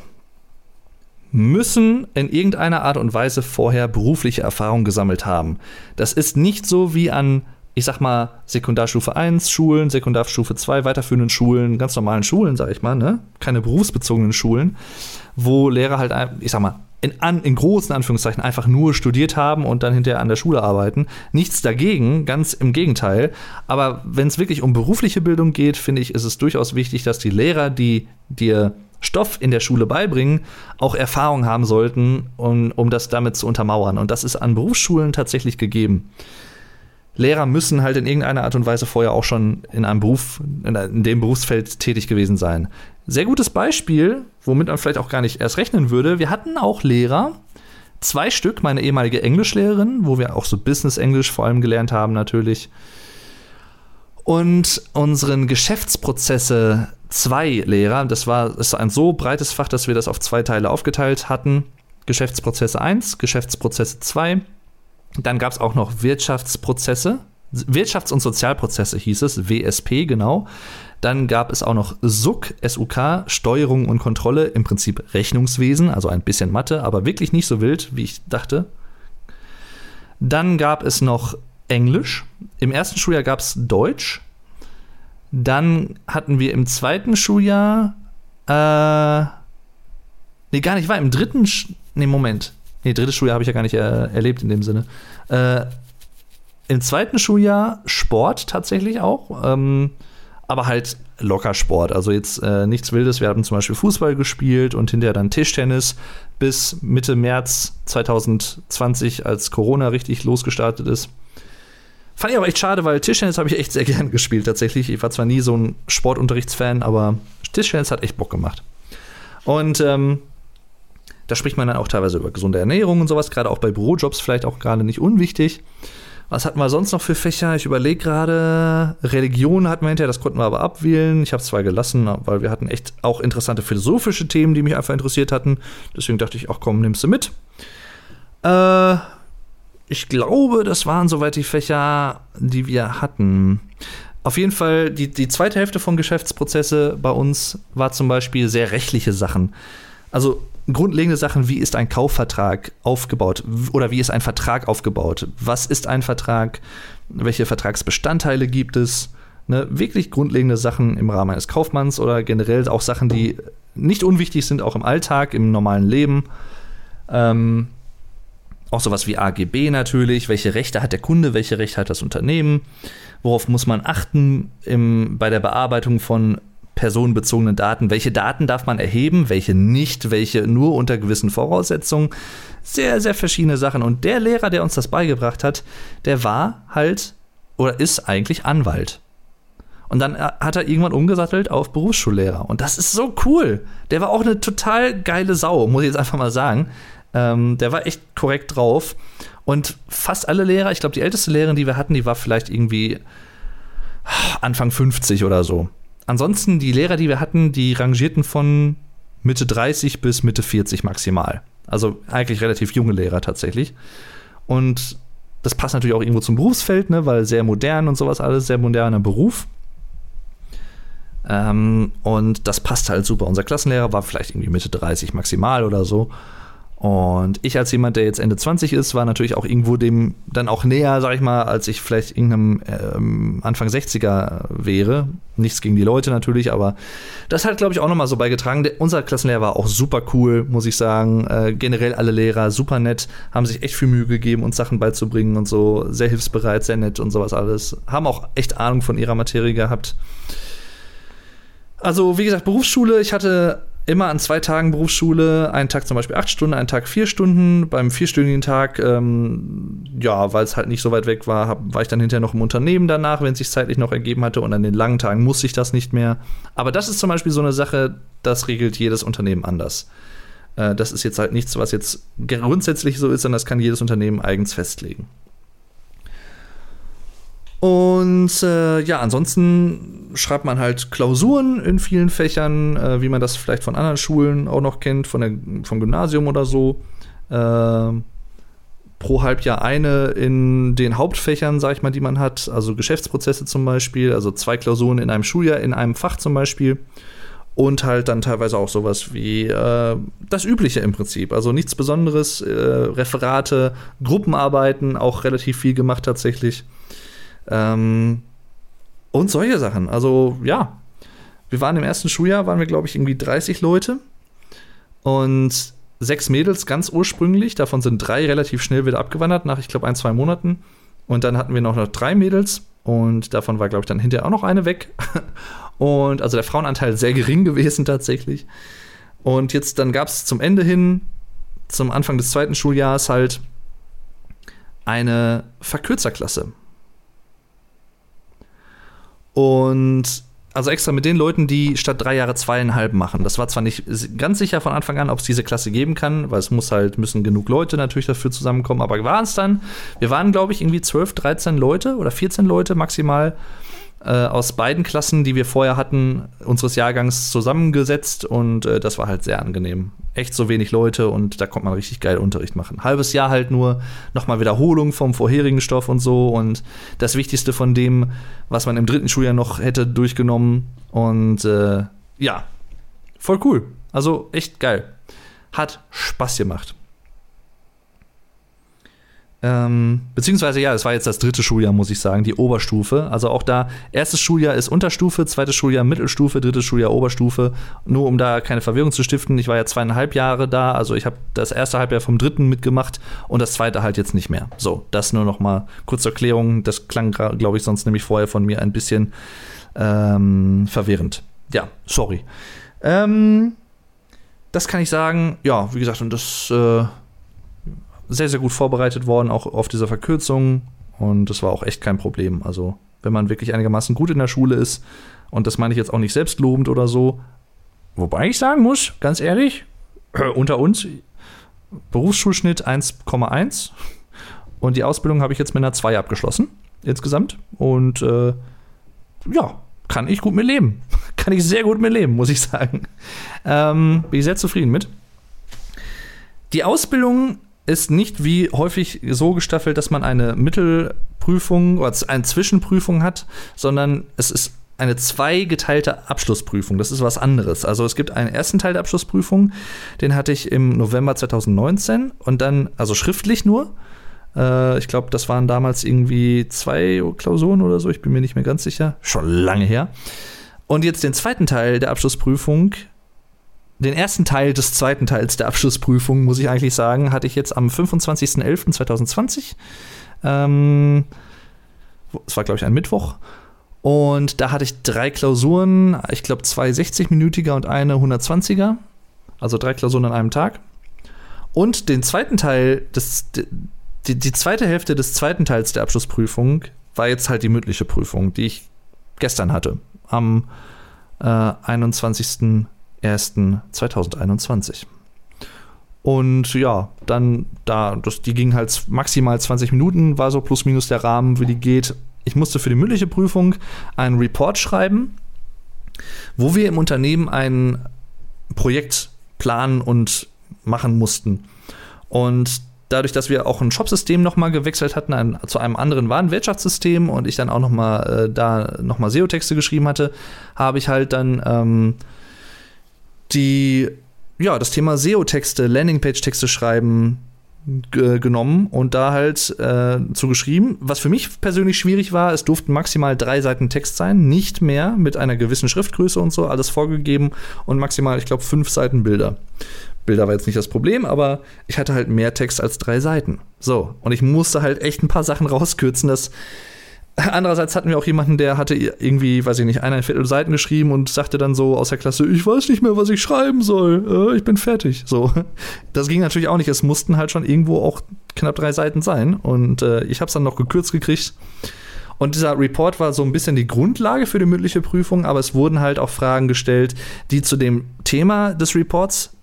müssen in irgendeiner Art und Weise vorher berufliche Erfahrung gesammelt haben. Das ist nicht so wie an, ich sag mal, Sekundarstufe 1 Schulen, Sekundarstufe 2 weiterführenden Schulen, ganz normalen Schulen, sag ich mal, ne? Keine berufsbezogenen Schulen, wo Lehrer halt, ich sag mal, in, an, in großen Anführungszeichen einfach nur studiert haben und dann hinterher an der Schule arbeiten. Nichts dagegen, ganz im Gegenteil. Aber wenn es wirklich um berufliche Bildung geht, finde ich, ist es durchaus wichtig, dass die Lehrer, die dir Stoff in der Schule beibringen, auch Erfahrung haben sollten, um, um das damit zu untermauern. Und das ist an Berufsschulen tatsächlich gegeben. Lehrer müssen halt in irgendeiner Art und Weise vorher auch schon in einem Beruf, in dem Berufsfeld tätig gewesen sein. Sehr gutes Beispiel, womit man vielleicht auch gar nicht erst rechnen würde. Wir hatten auch Lehrer, zwei Stück, meine ehemalige Englischlehrerin, wo wir auch so Business Englisch vor allem gelernt haben natürlich. Und unseren Geschäftsprozesse zwei Lehrer. Das war ist ein so breites Fach, dass wir das auf zwei Teile aufgeteilt hatten. Geschäftsprozesse 1, Geschäftsprozesse 2. Dann gab es auch noch Wirtschaftsprozesse. Wirtschafts- und Sozialprozesse hieß es, WSP genau. Dann gab es auch noch SUK, SUK, Steuerung und Kontrolle, im Prinzip Rechnungswesen, also ein bisschen Mathe, aber wirklich nicht so wild, wie ich dachte. Dann gab es noch Englisch. Im ersten Schuljahr gab es Deutsch. Dann hatten wir im zweiten Schuljahr, äh, nee, gar nicht, war im dritten, Sch nee, Moment. Nee, drittes Schuljahr habe ich ja gar nicht äh, erlebt in dem Sinne. Äh, Im zweiten Schuljahr Sport tatsächlich auch, ähm, aber halt locker Sport. Also jetzt äh, nichts Wildes. Wir haben zum Beispiel Fußball gespielt und hinterher dann Tischtennis bis Mitte März 2020, als Corona richtig losgestartet ist. Fand ich aber echt schade, weil Tischtennis habe ich echt sehr gern gespielt tatsächlich. Ich war zwar nie so ein Sportunterrichtsfan, aber Tischtennis hat echt Bock gemacht. Und ähm, da spricht man dann auch teilweise über gesunde Ernährung und sowas, gerade auch bei Bürojobs vielleicht auch gerade nicht unwichtig. Was hatten wir sonst noch für Fächer? Ich überlege gerade. Religion hatten wir hinterher, das konnten wir aber abwählen. Ich habe es zwar gelassen, weil wir hatten echt auch interessante philosophische Themen, die mich einfach interessiert hatten. Deswegen dachte ich, ach komm, nimmst du mit. Äh, ich glaube, das waren soweit die Fächer, die wir hatten. Auf jeden Fall, die, die zweite Hälfte von Geschäftsprozesse bei uns war zum Beispiel sehr rechtliche Sachen. Also grundlegende Sachen, wie ist ein Kaufvertrag aufgebaut oder wie ist ein Vertrag aufgebaut? Was ist ein Vertrag? Welche Vertragsbestandteile gibt es? Ne, wirklich grundlegende Sachen im Rahmen eines Kaufmanns oder generell auch Sachen, die nicht unwichtig sind, auch im Alltag, im normalen Leben. Ähm, auch sowas wie AGB natürlich. Welche Rechte hat der Kunde? Welche Rechte hat das Unternehmen? Worauf muss man achten im, bei der Bearbeitung von personenbezogenen Daten? Welche Daten darf man erheben? Welche nicht? Welche nur unter gewissen Voraussetzungen? Sehr, sehr verschiedene Sachen. Und der Lehrer, der uns das beigebracht hat, der war halt oder ist eigentlich Anwalt. Und dann äh, hat er irgendwann umgesattelt auf Berufsschullehrer. Und das ist so cool. Der war auch eine total geile Sau, muss ich jetzt einfach mal sagen. Ähm, der war echt korrekt drauf. Und fast alle Lehrer, ich glaube, die älteste Lehrerin, die wir hatten, die war vielleicht irgendwie Anfang 50 oder so. Ansonsten, die Lehrer, die wir hatten, die rangierten von Mitte 30 bis Mitte 40 maximal. Also eigentlich relativ junge Lehrer tatsächlich. Und das passt natürlich auch irgendwo zum Berufsfeld, ne, weil sehr modern und sowas alles, sehr moderner Beruf. Ähm, und das passt halt super. Unser Klassenlehrer war vielleicht irgendwie Mitte 30 maximal oder so. Und ich als jemand, der jetzt Ende 20 ist, war natürlich auch irgendwo dem dann auch näher, sag ich mal, als ich vielleicht irgendeinem ähm, Anfang 60er wäre. Nichts gegen die Leute natürlich, aber das hat, glaube ich, auch nochmal so beigetragen. Der, unser Klassenlehrer war auch super cool, muss ich sagen. Äh, generell alle Lehrer super nett, haben sich echt viel Mühe gegeben, uns Sachen beizubringen und so. Sehr hilfsbereit, sehr nett und sowas alles. Haben auch echt Ahnung von ihrer Materie gehabt. Also, wie gesagt, Berufsschule, ich hatte immer an zwei Tagen Berufsschule, einen Tag zum Beispiel acht Stunden, einen Tag vier Stunden. Beim vierstündigen Tag, ähm, ja, weil es halt nicht so weit weg war, hab, war ich dann hinterher noch im Unternehmen danach, wenn es sich zeitlich noch ergeben hatte. Und an den langen Tagen musste ich das nicht mehr. Aber das ist zum Beispiel so eine Sache, das regelt jedes Unternehmen anders. Äh, das ist jetzt halt nichts, was jetzt grundsätzlich so ist, sondern das kann jedes Unternehmen eigens festlegen. Und äh, ja, ansonsten schreibt man halt Klausuren in vielen Fächern, äh, wie man das vielleicht von anderen Schulen auch noch kennt, von der, vom Gymnasium oder so. Äh, pro Halbjahr eine in den Hauptfächern, sag ich mal, die man hat, also Geschäftsprozesse zum Beispiel, also zwei Klausuren in einem Schuljahr in einem Fach zum Beispiel. Und halt dann teilweise auch sowas wie äh, das Übliche im Prinzip. Also nichts Besonderes, äh, Referate, Gruppenarbeiten, auch relativ viel gemacht tatsächlich. Ähm, und solche Sachen. Also ja, wir waren im ersten Schuljahr, waren wir, glaube ich, irgendwie 30 Leute. Und sechs Mädels ganz ursprünglich. Davon sind drei relativ schnell wieder abgewandert, nach, ich glaube, ein, zwei Monaten. Und dann hatten wir noch, noch drei Mädels. Und davon war, glaube ich, dann hinterher auch noch eine weg. Und also der Frauenanteil sehr gering gewesen tatsächlich. Und jetzt dann gab es zum Ende hin, zum Anfang des zweiten Schuljahres halt eine Verkürzerklasse. Und also extra mit den Leuten, die statt drei Jahre zweieinhalb machen. Das war zwar nicht ganz sicher von Anfang an, ob es diese Klasse geben kann, weil es muss halt, müssen genug Leute natürlich dafür zusammenkommen, aber waren es dann. Wir waren, glaube ich, irgendwie 12, 13 Leute oder 14 Leute maximal äh, aus beiden Klassen, die wir vorher hatten, unseres Jahrgangs zusammengesetzt und äh, das war halt sehr angenehm. Echt so wenig Leute und da konnte man richtig geil Unterricht machen. Halbes Jahr halt nur nochmal Wiederholung vom vorherigen Stoff und so und das Wichtigste von dem, was man im dritten Schuljahr noch hätte durchgenommen und äh, ja, voll cool. Also echt geil. Hat Spaß gemacht. Ähm, beziehungsweise ja, es war jetzt das dritte Schuljahr, muss ich sagen, die Oberstufe. Also auch da, erstes Schuljahr ist Unterstufe, zweites Schuljahr Mittelstufe, drittes Schuljahr Oberstufe. Nur um da keine Verwirrung zu stiften, ich war ja zweieinhalb Jahre da, also ich habe das erste Halbjahr vom dritten mitgemacht und das zweite halt jetzt nicht mehr. So, das nur noch mal kurz zur Klärung. Das klang, glaube ich, sonst nämlich vorher von mir ein bisschen ähm, verwirrend. Ja, sorry. Ähm, das kann ich sagen. Ja, wie gesagt, und das äh, sehr, sehr gut vorbereitet worden, auch auf diese Verkürzung. Und das war auch echt kein Problem. Also, wenn man wirklich einigermaßen gut in der Schule ist, und das meine ich jetzt auch nicht selbstlobend oder so, wobei ich sagen muss, ganz ehrlich, unter uns, Berufsschulschnitt 1,1 und die Ausbildung habe ich jetzt mit einer 2 abgeschlossen, insgesamt. Und äh, ja, kann ich gut mit leben. kann ich sehr gut mit leben, muss ich sagen. Ähm, bin ich sehr zufrieden mit. Die Ausbildung ist nicht wie häufig so gestaffelt, dass man eine Mittelprüfung oder eine Zwischenprüfung hat, sondern es ist eine zweigeteilte Abschlussprüfung. Das ist was anderes. Also es gibt einen ersten Teil der Abschlussprüfung, den hatte ich im November 2019 und dann, also schriftlich nur. Äh, ich glaube, das waren damals irgendwie zwei Klausuren oder so, ich bin mir nicht mehr ganz sicher. Schon lange her. Und jetzt den zweiten Teil der Abschlussprüfung den ersten Teil des zweiten Teils der Abschlussprüfung, muss ich eigentlich sagen, hatte ich jetzt am 25.11.2020. Ähm, es war, glaube ich, ein Mittwoch. Und da hatte ich drei Klausuren, ich glaube zwei 60-minütiger und eine 120er. Also drei Klausuren an einem Tag. Und den zweiten Teil, des, die, die zweite Hälfte des zweiten Teils der Abschlussprüfung war jetzt halt die mündliche Prüfung, die ich gestern hatte. Am äh, 21. 1.2021. Und ja, dann da, das, die ging halt maximal 20 Minuten, war so plus minus der Rahmen, wie die geht. Ich musste für die mündliche Prüfung einen Report schreiben, wo wir im Unternehmen ein Projekt planen und machen mussten. Und dadurch, dass wir auch ein Shopsystem nochmal gewechselt hatten ein, zu einem anderen Warenwirtschaftssystem und ich dann auch nochmal äh, da nochmal SEO-Texte geschrieben hatte, habe ich halt dann ähm, die ja, das Thema SEO-Texte, Landingpage-Texte schreiben genommen und da halt äh, zu. Was für mich persönlich schwierig war, es durften maximal drei Seiten Text sein, nicht mehr mit einer gewissen Schriftgröße und so, alles vorgegeben und maximal, ich glaube, fünf Seiten Bilder. Bilder war jetzt nicht das Problem, aber ich hatte halt mehr Text als drei Seiten. So, und ich musste halt echt ein paar Sachen rauskürzen, dass Andererseits hatten wir auch jemanden, der hatte irgendwie, weiß ich nicht, eineinviertel Seiten geschrieben und sagte dann so aus der Klasse, ich weiß nicht mehr, was ich schreiben soll, äh, ich bin fertig. So, das ging natürlich auch nicht. Es mussten halt schon irgendwo auch knapp drei Seiten sein und äh, ich habe es dann noch gekürzt gekriegt. Und dieser Report war so ein bisschen die Grundlage für die mündliche Prüfung, aber es wurden halt auch Fragen gestellt, die zu dem Thema des Reports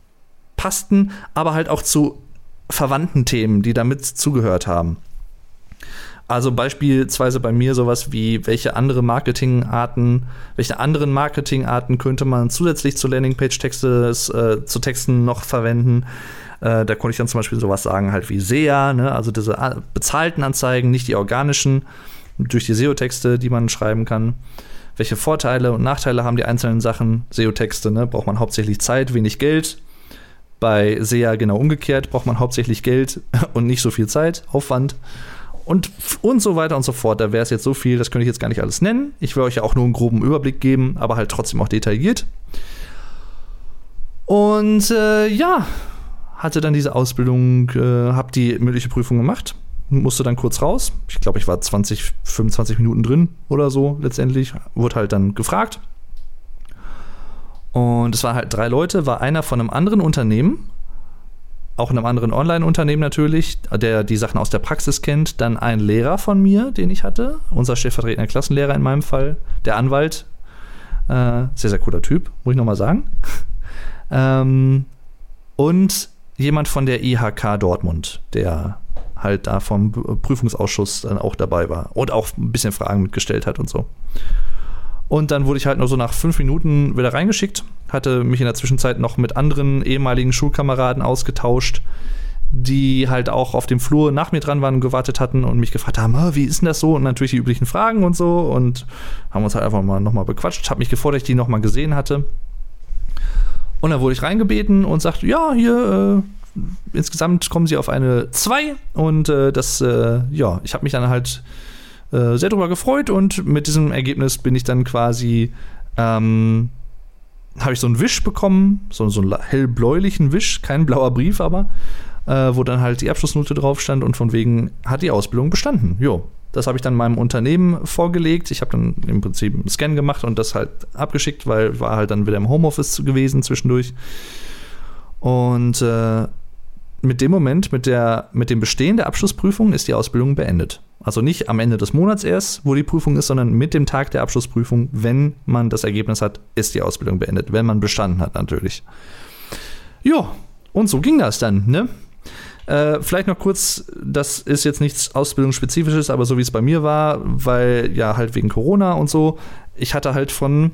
passten, aber halt auch zu verwandten Themen, die damit zugehört haben. Also beispielsweise bei mir sowas wie, welche andere Marketingarten, welche anderen Marketingarten könnte man zusätzlich zu Landingpage-Texte äh, zu Texten noch verwenden? Äh, da konnte ich dann zum Beispiel sowas sagen, halt wie SEA, ne? also diese bezahlten Anzeigen, nicht die organischen, durch die SEO-Texte, die man schreiben kann. Welche Vorteile und Nachteile haben die einzelnen Sachen? SEO-Texte, ne? braucht man hauptsächlich Zeit, wenig Geld. Bei SEA genau umgekehrt, braucht man hauptsächlich Geld und nicht so viel Zeit, Aufwand und, und so weiter und so fort. Da wäre es jetzt so viel, das könnte ich jetzt gar nicht alles nennen. Ich will euch ja auch nur einen groben Überblick geben, aber halt trotzdem auch detailliert. Und äh, ja, hatte dann diese Ausbildung, äh, habe die mündliche Prüfung gemacht, musste dann kurz raus. Ich glaube, ich war 20, 25 Minuten drin oder so letztendlich. Wurde halt dann gefragt. Und es waren halt drei Leute, war einer von einem anderen Unternehmen, auch in einem anderen Online-Unternehmen natürlich, der die Sachen aus der Praxis kennt. Dann ein Lehrer von mir, den ich hatte, unser stellvertretender Klassenlehrer in meinem Fall, der Anwalt. Äh, sehr, sehr cooler Typ, muss ich nochmal sagen. ähm, und jemand von der IHK Dortmund, der halt da vom Prüfungsausschuss dann auch dabei war und auch ein bisschen Fragen mitgestellt hat und so. Und dann wurde ich halt nur so nach fünf Minuten wieder reingeschickt, hatte mich in der Zwischenzeit noch mit anderen ehemaligen Schulkameraden ausgetauscht, die halt auch auf dem Flur nach mir dran waren und gewartet hatten und mich gefragt haben, wie ist denn das so? Und natürlich die üblichen Fragen und so und haben uns halt einfach mal nochmal bequatscht, habe mich dass ich die nochmal gesehen hatte. Und dann wurde ich reingebeten und sagte, ja, hier, äh, insgesamt kommen sie auf eine 2 und äh, das, äh, ja, ich habe mich dann halt äh, sehr darüber gefreut und mit diesem Ergebnis bin ich dann quasi, ähm, habe ich so einen Wisch bekommen, so, so einen hellbläulichen Wisch, kein blauer Brief aber, äh, wo dann halt die Abschlussnote drauf stand und von wegen hat die Ausbildung bestanden. Jo, das habe ich dann meinem Unternehmen vorgelegt. Ich habe dann im Prinzip einen Scan gemacht und das halt abgeschickt, weil war halt dann wieder im Homeoffice gewesen zwischendurch. Und äh, mit dem Moment, mit, der, mit dem Bestehen der Abschlussprüfung ist die Ausbildung beendet. Also nicht am Ende des Monats erst, wo die Prüfung ist, sondern mit dem Tag der Abschlussprüfung, wenn man das Ergebnis hat, ist die Ausbildung beendet. Wenn man bestanden hat, natürlich. Ja, und so ging das dann, ne? Äh, vielleicht noch kurz, das ist jetzt nichts Ausbildungsspezifisches, aber so wie es bei mir war, weil ja halt wegen Corona und so, ich hatte halt von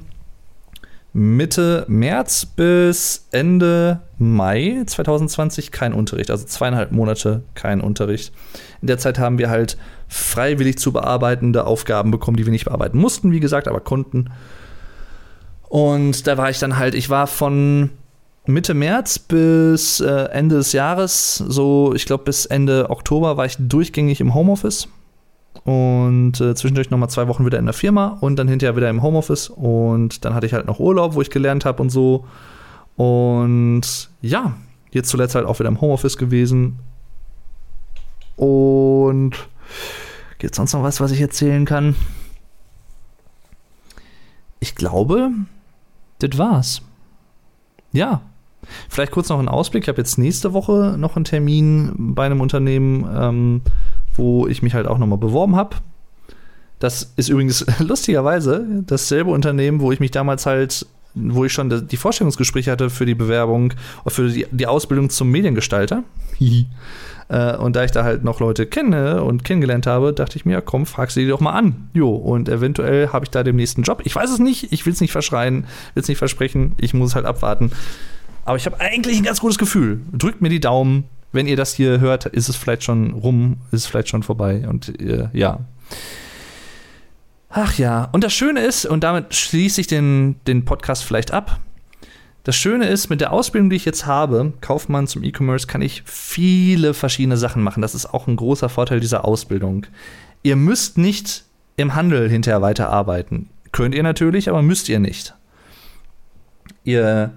Mitte März bis Ende Mai 2020 kein Unterricht, also zweieinhalb Monate kein Unterricht. In der Zeit haben wir halt freiwillig zu bearbeitende Aufgaben bekommen, die wir nicht bearbeiten mussten, wie gesagt, aber konnten. Und da war ich dann halt, ich war von Mitte März bis äh, Ende des Jahres, so ich glaube bis Ende Oktober war ich durchgängig im Homeoffice und äh, zwischendurch nochmal zwei Wochen wieder in der Firma und dann hinterher wieder im Homeoffice und dann hatte ich halt noch Urlaub, wo ich gelernt habe und so. Und ja, jetzt zuletzt halt auch wieder im Homeoffice gewesen. Und gibt es sonst noch was, was ich erzählen kann? Ich glaube, das war's. Ja. Vielleicht kurz noch ein Ausblick. Ich habe jetzt nächste Woche noch einen Termin bei einem Unternehmen. Ähm, wo ich mich halt auch nochmal beworben habe. Das ist übrigens lustigerweise dasselbe Unternehmen, wo ich mich damals halt, wo ich schon die Vorstellungsgespräche hatte für die Bewerbung, für die, die Ausbildung zum Mediengestalter. Äh, und da ich da halt noch Leute kenne und kennengelernt habe, dachte ich mir, komm, frag sie doch mal an. Jo, und eventuell habe ich da den nächsten Job. Ich weiß es nicht, ich will es nicht verschreien, will es nicht versprechen, ich muss halt abwarten. Aber ich habe eigentlich ein ganz gutes Gefühl. Drückt mir die Daumen, wenn ihr das hier hört, ist es vielleicht schon rum, ist es vielleicht schon vorbei. Und äh, ja. Ach ja, und das Schöne ist, und damit schließe ich den, den Podcast vielleicht ab. Das Schöne ist, mit der Ausbildung, die ich jetzt habe, Kaufmann zum E-Commerce, kann ich viele verschiedene Sachen machen. Das ist auch ein großer Vorteil dieser Ausbildung. Ihr müsst nicht im Handel hinterher weiterarbeiten. Könnt ihr natürlich, aber müsst ihr nicht. Ihr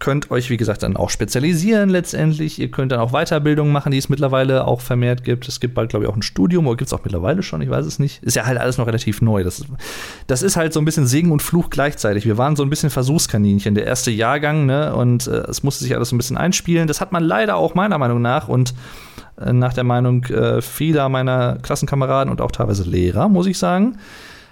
könnt euch, wie gesagt, dann auch spezialisieren letztendlich. Ihr könnt dann auch Weiterbildung machen, die es mittlerweile auch vermehrt gibt. Es gibt bald, glaube ich, auch ein Studium, oder gibt es auch mittlerweile schon, ich weiß es nicht. Ist ja halt alles noch relativ neu. Das ist, das ist halt so ein bisschen Segen und Fluch gleichzeitig. Wir waren so ein bisschen Versuchskaninchen, der erste Jahrgang, ne? Und äh, es musste sich alles so ein bisschen einspielen. Das hat man leider auch meiner Meinung nach und äh, nach der Meinung äh, vieler meiner Klassenkameraden und auch teilweise Lehrer, muss ich sagen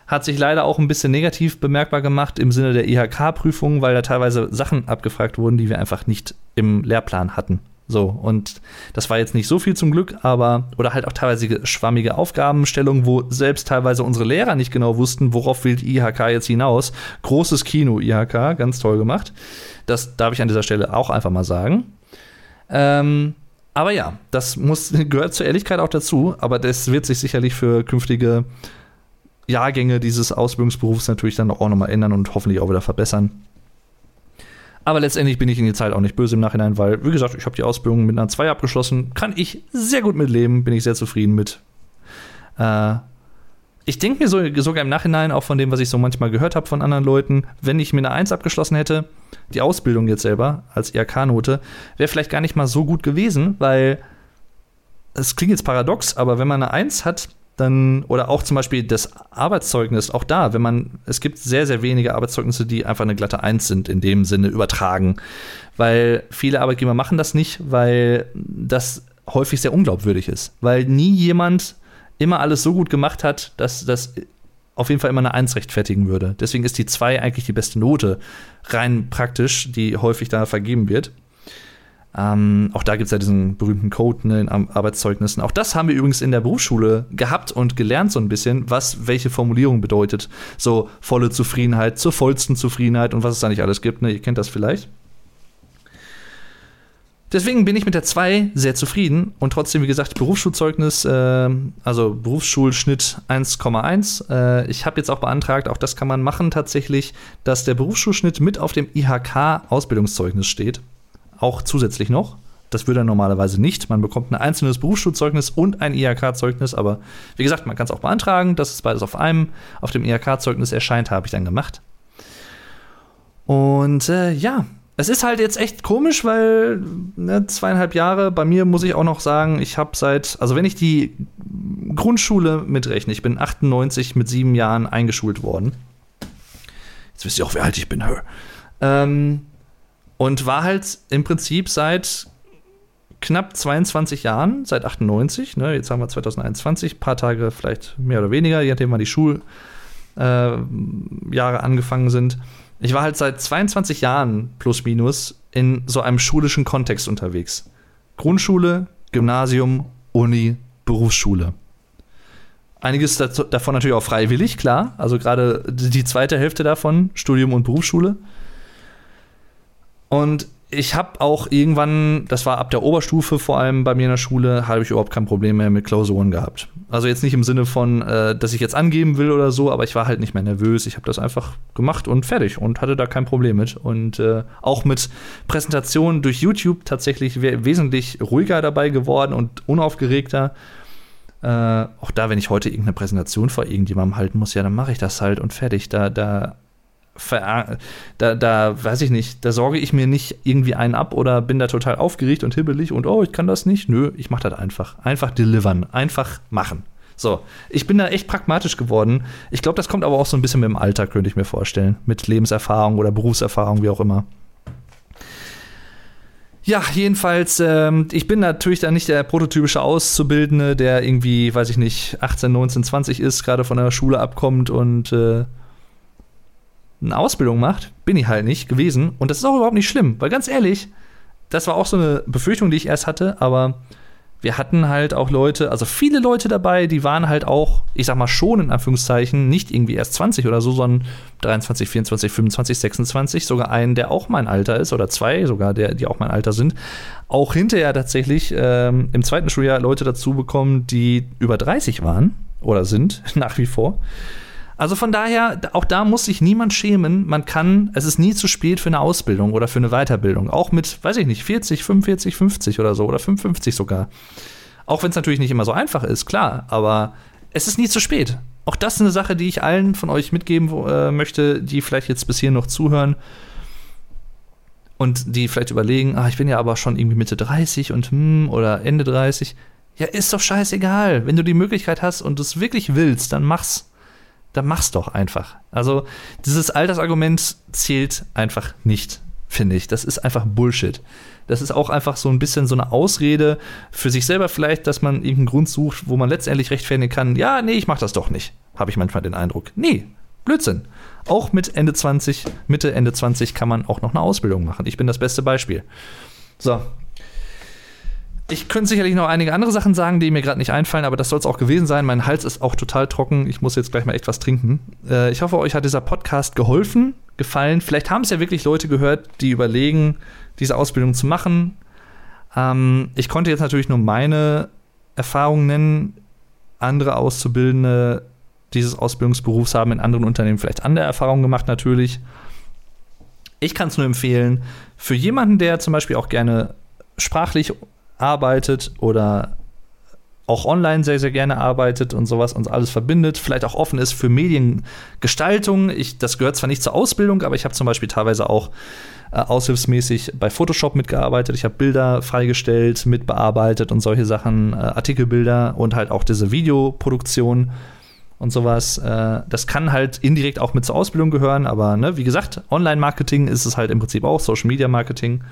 hat sich leider auch ein bisschen negativ bemerkbar gemacht im Sinne der IHK-Prüfungen, weil da teilweise Sachen abgefragt wurden, die wir einfach nicht im Lehrplan hatten. So, und das war jetzt nicht so viel zum Glück, aber, oder halt auch teilweise schwammige Aufgabenstellungen, wo selbst teilweise unsere Lehrer nicht genau wussten, worauf will die IHK jetzt hinaus. Großes Kino, IHK, ganz toll gemacht. Das darf ich an dieser Stelle auch einfach mal sagen. Ähm, aber ja, das muss, gehört zur Ehrlichkeit auch dazu, aber das wird sich sicherlich für künftige Jahrgänge dieses Ausbildungsberufs natürlich dann auch nochmal ändern und hoffentlich auch wieder verbessern. Aber letztendlich bin ich in die Zeit auch nicht böse im Nachhinein, weil, wie gesagt, ich habe die Ausbildung mit einer 2 abgeschlossen. Kann ich sehr gut mitleben, bin ich sehr zufrieden mit. Äh, ich denke mir so, sogar im Nachhinein, auch von dem, was ich so manchmal gehört habe von anderen Leuten, wenn ich mir eine 1 abgeschlossen hätte, die Ausbildung jetzt selber als IHK-Note, wäre vielleicht gar nicht mal so gut gewesen, weil es klingt jetzt paradox, aber wenn man eine 1 hat, dann, oder auch zum Beispiel das Arbeitszeugnis, auch da, wenn man, es gibt sehr, sehr wenige Arbeitszeugnisse, die einfach eine glatte Eins sind, in dem Sinne übertragen. Weil viele Arbeitgeber machen das nicht, weil das häufig sehr unglaubwürdig ist. Weil nie jemand immer alles so gut gemacht hat, dass das auf jeden Fall immer eine Eins rechtfertigen würde. Deswegen ist die 2 eigentlich die beste Note, rein praktisch, die häufig da vergeben wird. Ähm, auch da gibt es ja diesen berühmten Code ne, in Arbeitszeugnissen. Auch das haben wir übrigens in der Berufsschule gehabt und gelernt so ein bisschen, was welche Formulierung bedeutet. So volle Zufriedenheit, zur vollsten Zufriedenheit und was es da nicht alles gibt. Ne? Ihr kennt das vielleicht. Deswegen bin ich mit der 2 sehr zufrieden und trotzdem, wie gesagt, Berufsschulzeugnis, äh, also Berufsschulschnitt 1,1. Äh, ich habe jetzt auch beantragt, auch das kann man machen tatsächlich, dass der Berufsschulschnitt mit auf dem IHK-Ausbildungszeugnis steht auch zusätzlich noch. Das würde er normalerweise nicht. Man bekommt ein einzelnes Berufsschulzeugnis und ein IHK-Zeugnis, aber wie gesagt, man kann es auch beantragen, dass es beides auf einem, auf dem IHK-Zeugnis erscheint, habe ich dann gemacht. Und äh, ja, es ist halt jetzt echt komisch, weil ne, zweieinhalb Jahre, bei mir muss ich auch noch sagen, ich habe seit, also wenn ich die Grundschule mitrechne, ich bin 98 mit sieben Jahren eingeschult worden. Jetzt wisst ihr auch, wie alt ich bin. Ähm, und war halt im Prinzip seit knapp 22 Jahren, seit 98, ne, jetzt haben wir 2021, paar Tage vielleicht mehr oder weniger, je nachdem wann die Schuljahre äh, angefangen sind. Ich war halt seit 22 Jahren plus minus in so einem schulischen Kontext unterwegs. Grundschule, Gymnasium, Uni, Berufsschule. Einiges davon natürlich auch freiwillig, klar. Also gerade die zweite Hälfte davon, Studium und Berufsschule. Und ich habe auch irgendwann, das war ab der Oberstufe vor allem bei mir in der Schule, habe ich überhaupt kein Problem mehr mit Klausuren gehabt. Also jetzt nicht im Sinne von, äh, dass ich jetzt angeben will oder so, aber ich war halt nicht mehr nervös. Ich habe das einfach gemacht und fertig und hatte da kein Problem mit. Und äh, auch mit Präsentationen durch YouTube tatsächlich wesentlich ruhiger dabei geworden und unaufgeregter. Äh, auch da, wenn ich heute irgendeine Präsentation vor irgendjemandem halten muss, ja, dann mache ich das halt und fertig. Da, da da, da weiß ich nicht, da sorge ich mir nicht irgendwie einen ab oder bin da total aufgeregt und hibbelig und oh, ich kann das nicht. Nö, ich mache das einfach. Einfach delivern, einfach machen. So, ich bin da echt pragmatisch geworden. Ich glaube, das kommt aber auch so ein bisschen mit dem Alter, könnte ich mir vorstellen. Mit Lebenserfahrung oder Berufserfahrung, wie auch immer. Ja, jedenfalls, ähm, ich bin natürlich da nicht der prototypische Auszubildende, der irgendwie, weiß ich nicht, 18, 19, 20 ist, gerade von der Schule abkommt und äh, eine Ausbildung macht, bin ich halt nicht gewesen. Und das ist auch überhaupt nicht schlimm, weil ganz ehrlich, das war auch so eine Befürchtung, die ich erst hatte, aber wir hatten halt auch Leute, also viele Leute dabei, die waren halt auch, ich sag mal schon in Anführungszeichen, nicht irgendwie erst 20 oder so, sondern 23, 24, 25, 26, sogar einen, der auch mein Alter ist, oder zwei sogar, der, die auch mein Alter sind. Auch hinterher tatsächlich ähm, im zweiten Schuljahr Leute dazu bekommen, die über 30 waren oder sind, nach wie vor. Also von daher, auch da muss sich niemand schämen. Man kann, es ist nie zu spät für eine Ausbildung oder für eine Weiterbildung. Auch mit, weiß ich nicht, 40, 45, 50 oder so oder 55 sogar. Auch wenn es natürlich nicht immer so einfach ist, klar, aber es ist nie zu spät. Auch das ist eine Sache, die ich allen von euch mitgeben äh, möchte, die vielleicht jetzt bis hier noch zuhören und die vielleicht überlegen, ah, ich bin ja aber schon irgendwie Mitte 30 und hm, oder Ende 30. Ja, ist doch scheißegal. Wenn du die Möglichkeit hast und es wirklich willst, dann mach's dann mach's doch einfach. Also dieses Altersargument zählt einfach nicht, finde ich. Das ist einfach Bullshit. Das ist auch einfach so ein bisschen so eine Ausrede für sich selber vielleicht, dass man irgendeinen Grund sucht, wo man letztendlich rechtfertigen kann, ja, nee, ich mach das doch nicht. Habe ich manchmal den Eindruck. Nee, Blödsinn. Auch mit Ende 20, Mitte, Ende 20 kann man auch noch eine Ausbildung machen. Ich bin das beste Beispiel. So, ich könnte sicherlich noch einige andere Sachen sagen, die mir gerade nicht einfallen, aber das soll es auch gewesen sein. Mein Hals ist auch total trocken. Ich muss jetzt gleich mal echt was trinken. Äh, ich hoffe, euch hat dieser Podcast geholfen, gefallen. Vielleicht haben es ja wirklich Leute gehört, die überlegen, diese Ausbildung zu machen. Ähm, ich konnte jetzt natürlich nur meine Erfahrungen nennen. Andere Auszubildende dieses Ausbildungsberufs haben in anderen Unternehmen vielleicht andere Erfahrungen gemacht, natürlich. Ich kann es nur empfehlen, für jemanden, der zum Beispiel auch gerne sprachlich arbeitet oder auch online sehr, sehr gerne arbeitet und sowas uns alles verbindet, vielleicht auch offen ist für Mediengestaltung. Ich, das gehört zwar nicht zur Ausbildung, aber ich habe zum Beispiel teilweise auch äh, aushilfsmäßig bei Photoshop mitgearbeitet. Ich habe Bilder freigestellt, mitbearbeitet und solche Sachen, äh, Artikelbilder und halt auch diese Videoproduktion und sowas. Äh, das kann halt indirekt auch mit zur Ausbildung gehören, aber ne, wie gesagt, Online-Marketing ist es halt im Prinzip auch, Social-Media-Marketing.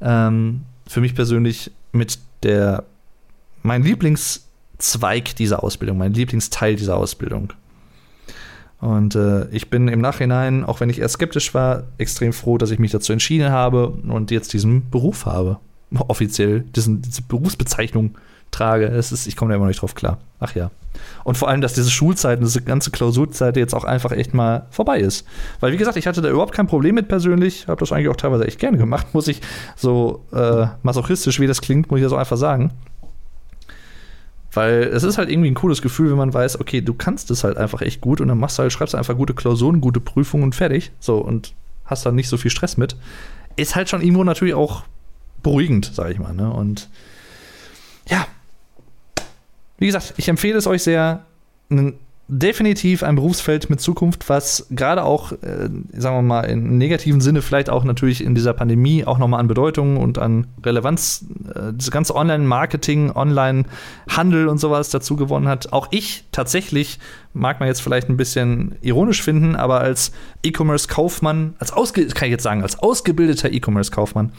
Ähm, für mich persönlich mit der mein Lieblingszweig dieser Ausbildung, mein Lieblingsteil dieser Ausbildung. Und äh, ich bin im Nachhinein, auch wenn ich erst skeptisch war, extrem froh, dass ich mich dazu entschieden habe und jetzt diesen Beruf habe. Offiziell, diesen, diese Berufsbezeichnung trage. Es ist, ich komme da immer noch nicht drauf klar. Ach ja. Und vor allem, dass diese Schulzeit, diese ganze Klausurzeit jetzt auch einfach echt mal vorbei ist. Weil, wie gesagt, ich hatte da überhaupt kein Problem mit persönlich. Habe das eigentlich auch teilweise echt gerne gemacht, muss ich so äh, masochistisch, wie das klingt, muss ich ja so einfach sagen. Weil es ist halt irgendwie ein cooles Gefühl, wenn man weiß, okay, du kannst es halt einfach echt gut und dann machst du halt, schreibst einfach gute Klausuren, gute Prüfungen und fertig. So, und hast dann nicht so viel Stress mit. Ist halt schon irgendwo natürlich auch beruhigend, sag ich mal. Ne? Und ja, wie gesagt, ich empfehle es euch sehr, definitiv ein Berufsfeld mit Zukunft, was gerade auch, äh, sagen wir mal, im negativen Sinne vielleicht auch natürlich in dieser Pandemie auch nochmal an Bedeutung und an Relevanz, äh, das ganze Online-Marketing, Online-Handel und sowas dazu gewonnen hat. Auch ich tatsächlich, mag man jetzt vielleicht ein bisschen ironisch finden, aber als E-Commerce-Kaufmann, als ausge kann ich jetzt sagen, als ausgebildeter E-Commerce-Kaufmann,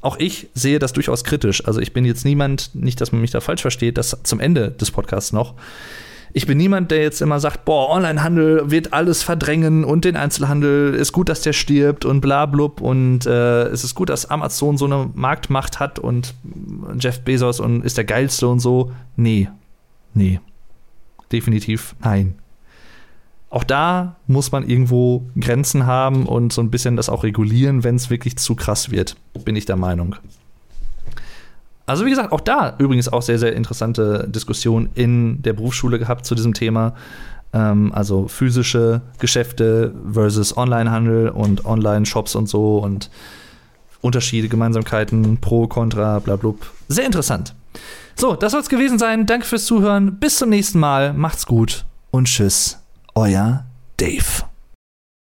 auch ich sehe das durchaus kritisch. Also ich bin jetzt niemand, nicht, dass man mich da falsch versteht, das zum Ende des Podcasts noch ich bin niemand, der jetzt immer sagt, boah, Onlinehandel wird alles verdrängen und den Einzelhandel ist gut, dass der stirbt und bla blub und äh, es ist gut, dass Amazon so eine Marktmacht hat und Jeff Bezos und ist der geilste und so. Nee. Nee. Definitiv nein. Auch da muss man irgendwo Grenzen haben und so ein bisschen das auch regulieren, wenn es wirklich zu krass wird, bin ich der Meinung. Also wie gesagt, auch da übrigens auch sehr, sehr interessante Diskussion in der Berufsschule gehabt zu diesem Thema. Ähm, also physische Geschäfte versus Onlinehandel und Online-Shops und so und Unterschiede, Gemeinsamkeiten, Pro, Contra, bla, bla. Sehr interessant. So, das soll es gewesen sein. Danke fürs Zuhören. Bis zum nächsten Mal. Macht's gut und tschüss. Euer Dave.